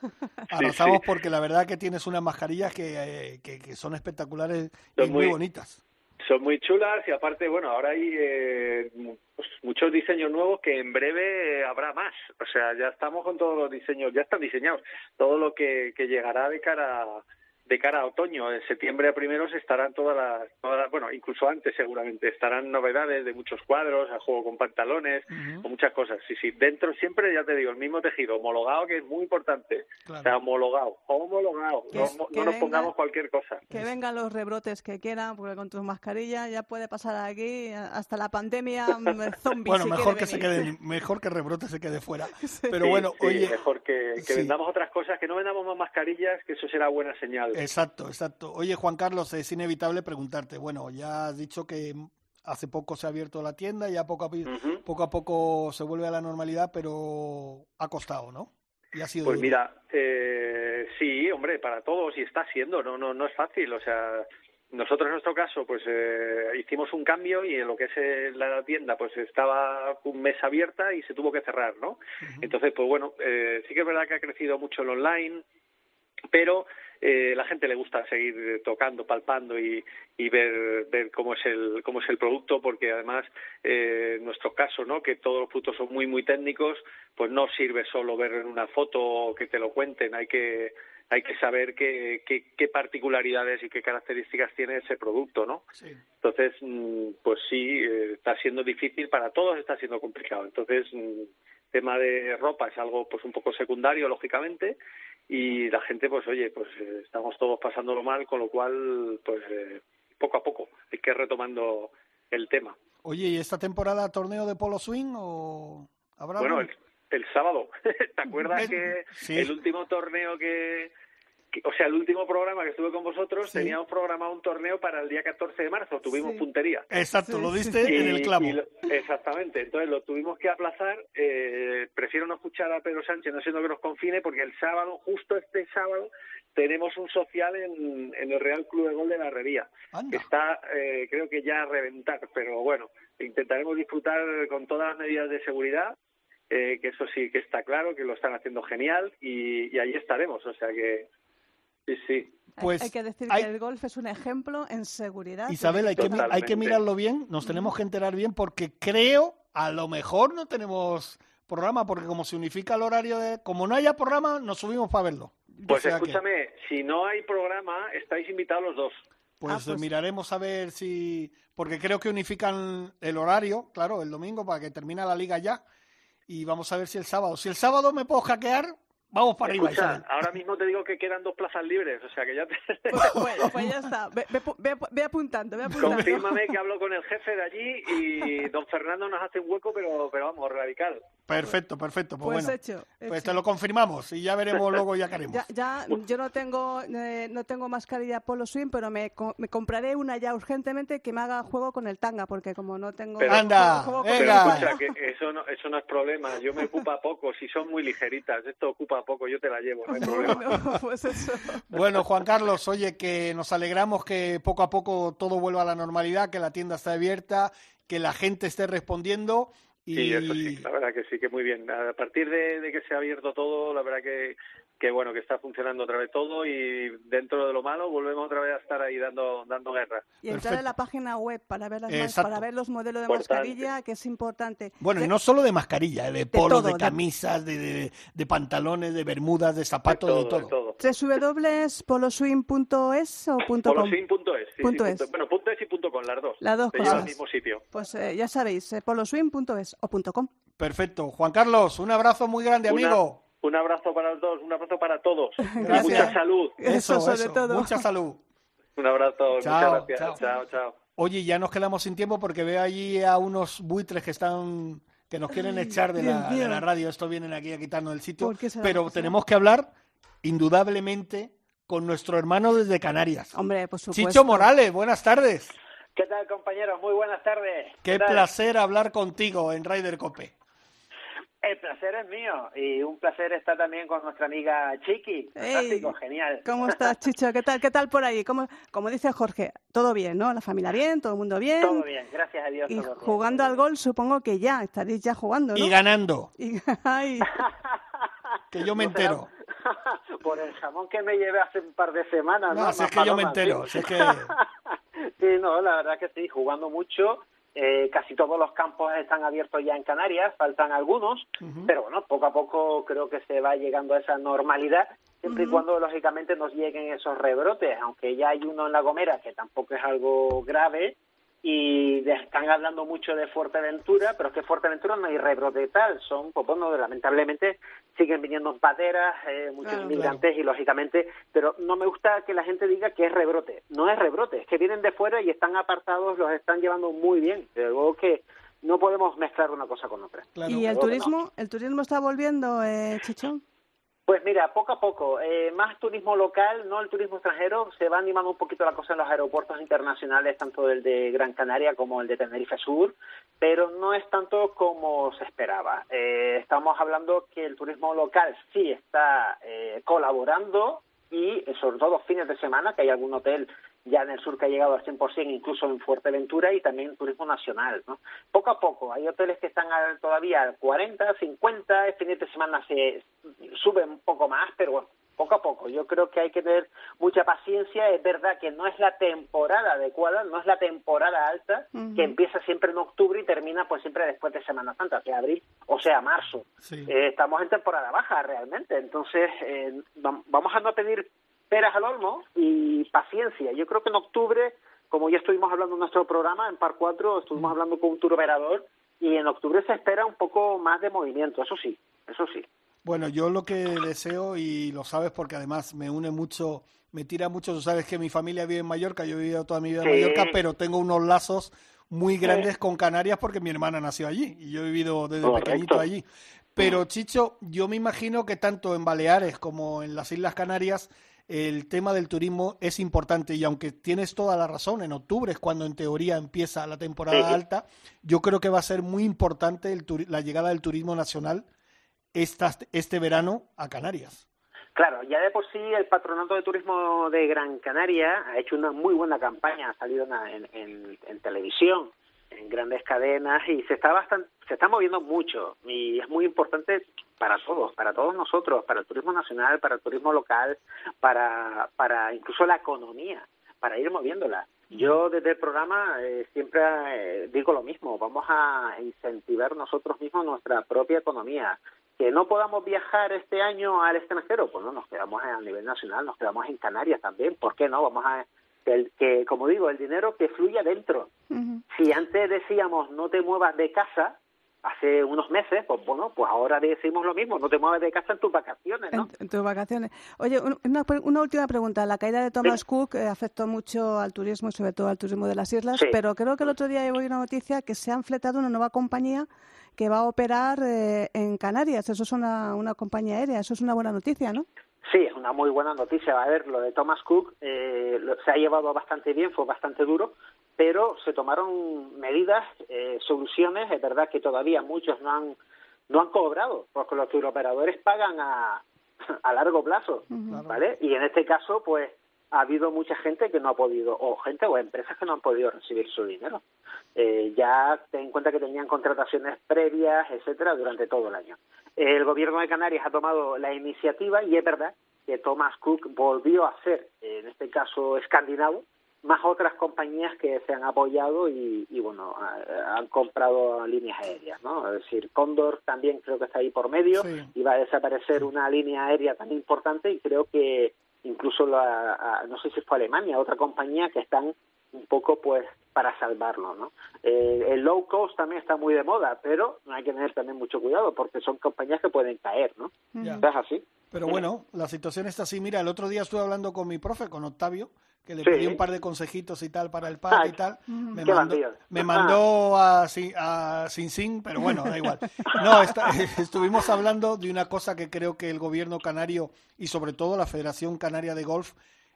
Arrasamos sí, sí. porque la verdad que tienes unas mascarillas que, eh, que, que son espectaculares son y muy, muy bonitas son muy chulas y aparte, bueno, ahora hay eh, pues, muchos diseños nuevos que en breve habrá más. O sea, ya estamos con todos los diseños, ya están diseñados. Todo lo que, que llegará de cara a de cara a otoño. En septiembre a primeros estarán todas las, todas las, bueno, incluso antes seguramente, estarán novedades de muchos cuadros, a juego con pantalones, uh -huh. con muchas cosas. Sí, sí, dentro siempre, ya te digo, el mismo tejido, homologado, que es muy importante. Claro. O sea, homologado, homologado, no, no nos venga, pongamos cualquier cosa. Que vengan los rebrotes que quieran, porque con tus mascarillas ya puede pasar aquí hasta la pandemia zombie. bueno, si mejor que se quede, mejor que rebrote se quede fuera. Sí. Pero bueno, sí, oye... Mejor que, que sí. vendamos otras cosas, que no vendamos más mascarillas, que eso será buena señal. Exacto, exacto. Oye, Juan Carlos, es inevitable preguntarte. Bueno, ya has dicho que hace poco se ha abierto la tienda, ya poco a, uh -huh. poco, a poco se vuelve a la normalidad, pero ha costado, ¿no? Y ha sido pues duro. mira, eh, sí, hombre, para todos y está siendo, no, no, no es fácil. O sea, nosotros en nuestro caso, pues eh, hicimos un cambio y en lo que es eh, la tienda, pues estaba un mes abierta y se tuvo que cerrar, ¿no? Uh -huh. Entonces, pues bueno, eh, sí que es verdad que ha crecido mucho el online, pero eh, la gente le gusta seguir tocando, palpando y, y ver, ver cómo es el cómo es el producto, porque además eh, en nuestro caso, ¿no? que todos los productos son muy muy técnicos, pues no sirve solo ver en una foto o que te lo cuenten, hay que hay que saber qué, qué, qué particularidades y qué características tiene ese producto, ¿no? Sí. Entonces, mm, pues sí, eh, está siendo difícil para todos, está siendo complicado. Entonces, mm, tema de ropa es algo pues un poco secundario, lógicamente, y la gente pues oye pues eh, estamos todos pasándolo mal con lo cual pues eh, poco a poco hay que ir retomando el tema. Oye y esta temporada torneo de polo swing o habrá bueno el, el, sábado. Te acuerdas que sí. el último torneo que, o sea el último programa que estuve con vosotros sí. teníamos programado un torneo para el día 14 de marzo. Tuvimos sí. puntería. Exacto lo diste y, en el clavo. lo, exactamente entonces lo tuvimos que aplazar eh, prefiero no escuchar a Pedro Sánchez no siendo que nos confine porque el sábado justo este sábado tenemos un social en, en el Real Club de Gol de la Herrería. Que está eh, creo que ya a reventar pero bueno intentaremos disfrutar con todas las medidas de seguridad eh, que eso sí que está claro que lo están haciendo genial y, y ahí estaremos o sea que Sí, sí. Pues hay, que decir hay... que el golf es un ejemplo en seguridad. Isabel, hay que, hay que mirarlo bien, nos tenemos que enterar bien porque creo, a lo mejor no tenemos programa, porque como se unifica el horario de... Como no haya programa, nos subimos para verlo. Pues o sea escúchame, que... si no hay programa, estáis invitados los dos. Pues, ah, pues, miraremos a ver si... Porque creo que unifican el horario, claro, el domingo para que termine la liga ya. Y vamos a ver si el sábado. Si el sábado me puedo hackear, Vamos para arriba. Escucha, ahora mismo te digo que quedan dos plazas libres, o sea que ya te... Pues, pues, pues ya está, ve, ve, ve, ve, apuntando, ve apuntando. Confírmame que hablo con el jefe de allí y don Fernando nos hace un hueco, pero, pero vamos, radical. Perfecto, perfecto. Pues, pues bueno, hecho, Pues hecho. te lo confirmamos y ya veremos luego, ya queremos. Ya, ya yo no tengo, eh, no tengo mascarilla Polo Swing, pero me, me, compraré una ya urgentemente que me haga juego con el tanga, porque como no tengo... Pero, ¡Anda! Juego, juego pero escucha, que eso no, eso no es problema, yo me ocupa poco, si son muy ligeritas, esto ocupa poco, yo te la llevo. No hay problema. pues eso. Bueno, Juan Carlos, oye, que nos alegramos que poco a poco todo vuelva a la normalidad, que la tienda está abierta, que la gente esté respondiendo Sí, eso sí, la verdad que sí, que muy bien. A partir de, de que se ha abierto todo, la verdad que, que bueno, que está funcionando otra vez todo y dentro de lo malo volvemos otra vez a estar ahí dando, dando guerra. Y entrar en la página web para ver, las más- para ver los modelos de Importante. mascarilla, que es importante. Bueno, y De- no solo de mascarilla, eh, de polos, todo, de de- camisas, de, de- de pantalones, de bermudas, de zapatos, de todo. de todo. www.poloswing.es o punto com? Poloswing.es, sí, sí, Punto punto- es. bueno, punto es y punto com, las dos. Las dos al cosas. mismo sitio. Pues eh, ya sabéis, eh, poloswing.es o punto .com. Perfecto. Juan Carlos, un abrazo muy grande, Una- amigo. Un abrazo para los dos, un abrazo para todos. Y Gracias. mucha salud. Eso sobre todo. Mucha salud. Un abrazo, Chao, muchas gracias. chao. chao. chao. Oye, ya nos quedamos sin tiempo porque veo allí a unos buitres que están que nos quieren echar de la, de la radio. Esto vienen aquí a quitarnos el sitio. ¿Por qué? Pero ¿Por qué tenemos que hablar, indudablemente, con nuestro hermano desde Canarias. Hombre, por supuesto. Chicho Morales, buenas tardes. ¿Qué tal, compañeros? Muy buenas tardes. Qué tal? placer hablar contigo en Ryder Cope. El placer es mío y un placer estar también con nuestra amiga Chiqui. Fantástico, genial. ¿Cómo estás, Chicho? ¿Qué tal, qué tal por ahí? ¿Cómo, como dice Jorge, todo bien, ¿no? La familia bien, todo el mundo bien. Todo bien, gracias a Dios. Y todo bien. jugando al gol, supongo que ya, estaréis ya jugando, ¿no? Y ganando, Y- ay, que yo me entero. Por el jamón que me llevé hace un par de semanas. No, No, si es que yo me entero, sí. si es que... Sí, no, la verdad que sí, jugando mucho. Eh, casi todos los campos están abiertos ya en Canarias, faltan algunos, pero bueno, poco a poco creo que se va llegando a esa normalidad, siempre y cuando lógicamente nos lleguen esos rebrotes, aunque ya hay uno en La Gomera que tampoco es algo grave y de- están hablando mucho de Fuerteventura, pero es que Fuerteventura no hay rebrote tal, son, pues bueno, lamentablemente siguen viniendo pateras, eh, muchos Claro. inmigrantes y lógicamente, pero no me gusta que la gente diga que es rebrote, no es rebrote, es que vienen de fuera y están apartados, los están llevando muy bien, de luego que no podemos mezclar una cosa con otra. Claro. ¿Y el no. turismo? ¿El turismo está volviendo, eh, Chicho? Pues mira, poco a poco, eh, más turismo local, no el turismo extranjero, se va animando un poquito la cosa en los aeropuertos internacionales, tanto el de Gran Canaria como el de Tenerife Sur, pero no es tanto como se esperaba. Eh, estamos hablando que el turismo local sí está eh, colaborando y sobre todo fines de semana, que hay algún hotel ya en el sur que ha llegado al 100%, incluso en Fuerteventura y también turismo nacional. ¿no? Poco a poco, hay hoteles que están al- todavía al 40, 50, el fin de semana se sube un poco más, pero bueno, poco a poco. Yo creo que hay que tener mucha paciencia. Es verdad que no es la temporada adecuada, no es la temporada alta, que empieza siempre en octubre y termina pues siempre después de Semana Santa, sea abril o sea marzo. Sí. Eh, estamos en temporada baja realmente, entonces eh, vam- vamos a no pedir peras al olmo y paciencia. Yo creo que en octubre, como ya estuvimos hablando en nuestro programa, en Par 4, estuvimos hablando con un tour operador y en octubre se espera un poco más de movimiento, eso sí, eso sí. Bueno, yo lo que deseo, y lo sabes porque además me une mucho, me tira mucho, tú sabes que mi familia vive en Mallorca, yo he vivido toda mi vida en. Mallorca, pero tengo unos lazos muy grandes con Canarias porque mi hermana nació allí y yo he vivido desde Correcto. pequeñito allí. Pero Chicho, yo me imagino que tanto en Baleares como en las Islas Canarias el tema del turismo es importante y aunque tienes toda la razón, en octubre es cuando en teoría empieza la temporada Sí. alta, yo creo que va a ser muy importante el la llegada del turismo nacional estas- este verano a Canarias. Claro, ya de por sí el Patronato de Turismo de Gran Canaria ha hecho una muy buena campaña, ha salido en, en- en- en televisión, en grandes cadenas y se está bastante, se está moviendo mucho y es muy importante para todos, para todos nosotros, para el turismo nacional, para el turismo local, para, para incluso la economía, para ir moviéndola. Yo desde el programa eh, siempre eh, digo lo mismo, vamos a incentivar nosotros mismos nuestra propia economía. Que no podamos viajar este año al extranjero, pues no, nos quedamos a nivel nacional, nos quedamos en Canarias también, ¿por qué no? Vamos a, que, el- que como digo, el dinero que fluya dentro. Si antes decíamos no te muevas de casa, hace unos meses, pues bueno, pues ahora decimos lo mismo, no te muevas de casa en tus vacaciones, ¿no? En, en tus vacaciones. Oye, un- una, una última pregunta. La caída de Thomas Cook eh, afectó mucho al turismo y sobre todo al turismo de las islas, Sí. pero creo que el otro día oí una noticia que se han fletado una nueva compañía que va a operar eh, en Canarias. Eso es una, una compañía aérea, eso es una buena noticia, ¿no? Sí, es una muy buena noticia. A ver, lo de Thomas Cook eh, lo- se ha llevado bastante bien, fue bastante duro, pero se tomaron medidas, eh, soluciones. Es verdad que todavía muchos no han no han cobrado, porque los turoperadores pagan a, a largo plazo, ¿vale? Y en este caso, pues ha habido mucha gente que no ha podido, o gente o empresas que no han podido recibir su dinero. Eh, ya ten en cuenta que tenían contrataciones previas, etcétera, durante todo el año. El gobierno de Canarias ha tomado la iniciativa y es verdad que Thomas Cook volvió a ser, en este caso escandinavo, más otras compañías que se han apoyado y, y bueno, han comprado líneas aéreas, ¿no? Es decir, Condor también creo que está ahí por medio y va a desaparecer una línea aérea tan importante y creo que incluso la, no sé si fue Alemania, otra compañía que están un poco pues para salvarlo, ¿no? Eh, el low cost también está muy de moda, pero hay que tener también mucho cuidado porque son compañías que pueden caer, ¿no? ¿Es así? Pero bueno, la situación está así. Mira, el otro día estuve hablando con mi profe, con Octavio, que le Sí. pedí un par de consejitos y tal para el pad Ay, y tal. Me qué mandó, me mandó a, Sin- a Sin Sin, pero bueno, da igual. No, está- estuvimos hablando de una cosa que creo que el gobierno canario y sobre todo la Federación Canaria de Golf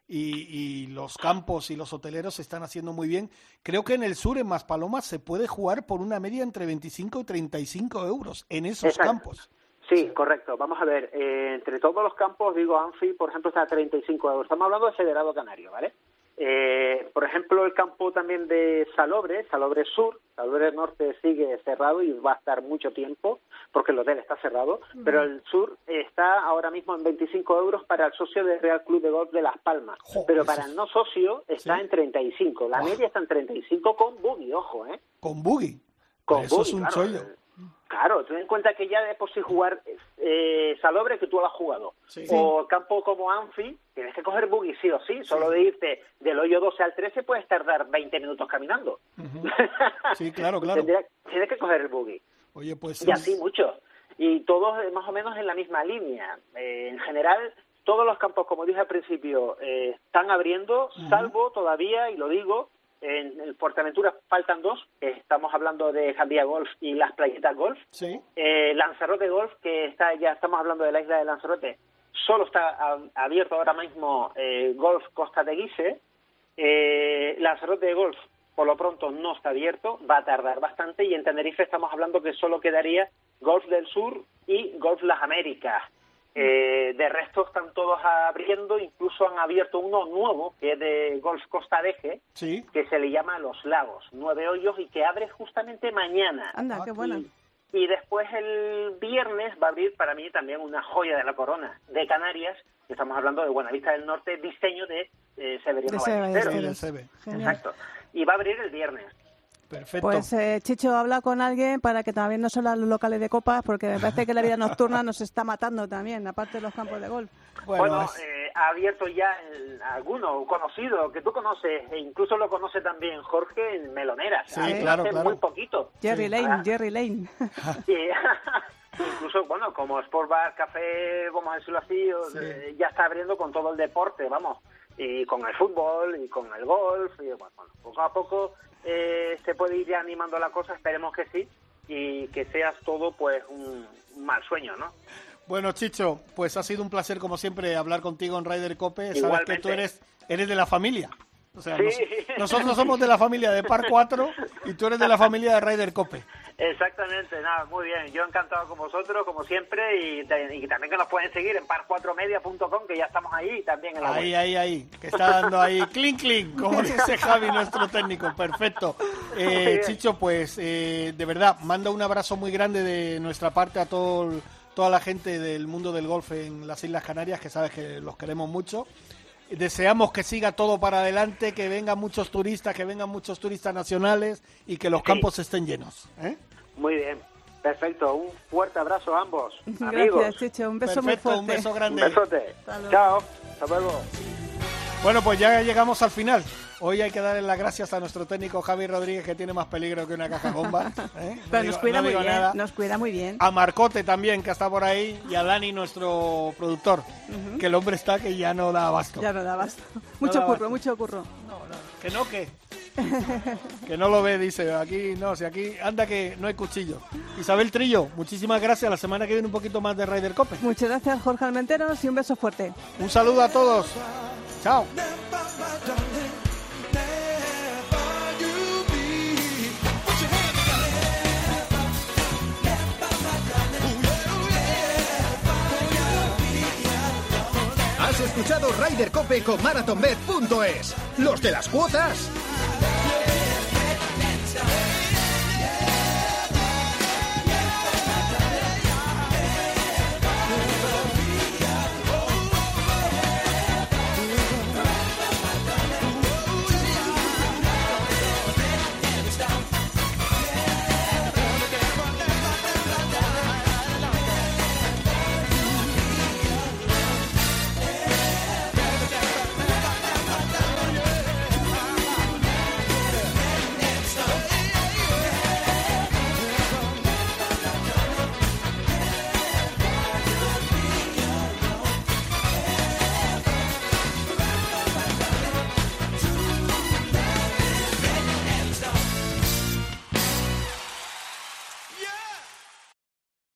y, y los campos y los hoteleros están haciendo muy bien. Creo que en el sur, en Maspalomas, se puede jugar por una media entre 25 y 35 euros en esos Exacto. campos. Sí, correcto. Vamos a ver, eh, entre todos los campos, digo, Anfi, por ejemplo, está a 35 euros. Estamos hablando de Federado Canario, ¿vale? Eh, por ejemplo, el campo también de Salobre, Salobre Sur, Salobre Norte sigue cerrado y va a estar mucho tiempo porque el hotel está cerrado, pero el sur está ahora mismo en 25 euros para el socio del Real Club de Golf de Las Palmas, pero para el no socio está Sí. en 35. La media está en 35 con buggy, ojo, ¿eh? Con buggy. Con Eso es un claro. chollo. Claro, ten en cuenta que ya de por sí jugar eh, Salobre, que tú lo has jugado, Sí. o campo como Anfi, tienes que coger buggy sí o sí. Solo de irte del hoyo 12 al 13 puedes tardar 20 minutos caminando. Sí, claro, claro. Tendría- tienes que coger el buggy. Oye, pues Y así mucho. Y todos eh, más o menos en la misma línea. Eh, en general, todos los campos, como dije al principio, eh, están abriendo, salvo todavía, y lo digo, en el Fuerteventura faltan dos, estamos hablando de Jandía Golf y las Playetas Golf. Sí. Eh, Lanzarote Golf, que está ya estamos hablando de la isla de Lanzarote, solo está a- abierto ahora mismo eh, Golf Costa de Guise. Eh, Lanzarote Golf, por lo pronto, no está abierto, va a tardar bastante. Y en Tenerife estamos hablando que solo quedaría Golf del Sur y Golf Las Américas. Eh, de resto están todos abriendo, incluso han abierto uno nuevo, que es de Golf Costa de Eje, Sí. que se le llama Los Lagos, nueve hoyos y que abre justamente mañana. Anda, qué bueno. Y después el viernes va a abrir para mí también una joya de la corona de Canarias, que estamos hablando de Buenavista del Norte, diseño de eh, Severiano De Ballesteros. Exacto. Y va a abrir el viernes. Perfecto. Pues eh, Chicho, habla con alguien para que también no solo los locales de copas, porque me parece que la vida nocturna nos está matando también, aparte de los campos de golf. Bueno, es- eh, ha abierto ya el- alguno conocido que tú conoces, e incluso lo conoce también Jorge en Meloneras. Sí, claro, claro. muy poquito. Jerry Lane, Ah. Jerry Lane. Incluso, bueno, como Sport Bar, Café, vamos a decirlo así, eh, ya está abriendo con todo el deporte, vamos, y con el fútbol, y con el golf, y bueno, poco a poco eh, se puede ir ya animando la cosa, esperemos que sí, y que seas todo, pues, un, un mal sueño, ¿no? Bueno, Chicho, pues ha sido un placer, como siempre, hablar contigo en Ryder Cope. Sabes Igualmente. que tú eres, eres de la familia. O sea, Sí. nos- nosotros somos de la familia de Par 4 y tú eres de la familia de Ryder Cope. Exactamente, nada, muy bien. Yo encantado con vosotros, como siempre, y, también que nos pueden seguir en par4media.com, que ya estamos ahí, también en la Ahí, web. ahí, ahí. Que está dando ahí clink, clink, como dice Javi, nuestro técnico. Perfecto. Eh. Chicho, pues eh, de verdad, manda un abrazo muy grande de nuestra parte a todo, toda la gente del mundo del golf en las Islas Canarias, que sabes que los queremos mucho. Deseamos que siga todo para adelante, que vengan muchos turistas, que vengan muchos turistas nacionales y que los campos estén llenos. ¿eh? Muy bien, perfecto. Un fuerte abrazo a ambos. Amigos. Gracias, Chicho. Un beso muy Perfecto, fuerte. un beso grande. Un besote. Hasta. Chao. Hasta luego. Bueno, pues ya llegamos al final. Hoy hay que darle las gracias a nuestro técnico Javi Rodríguez, que tiene más peligro que una caja bomba. ¿eh? No Pero digo- nos cuida no muy bien, nada. nos cuida muy bien. A Marcote también, que está por ahí, y a Dani, nuestro productor, que el hombre está que ya no da abasto. Ya no da basta. Mucho curro, mucho curro. Que no, que. que no lo ve, dice. Aquí no, si aquí anda que no hay cuchillo. Isabel Trillo, muchísimas gracias. La semana que viene un poquito más de Ryder Cope. Muchas gracias, Jorge Almenteros, y un beso fuerte. Un saludo a todos. Has escuchado Ryder Cope con MarathonBet.es. Los de las cuotas.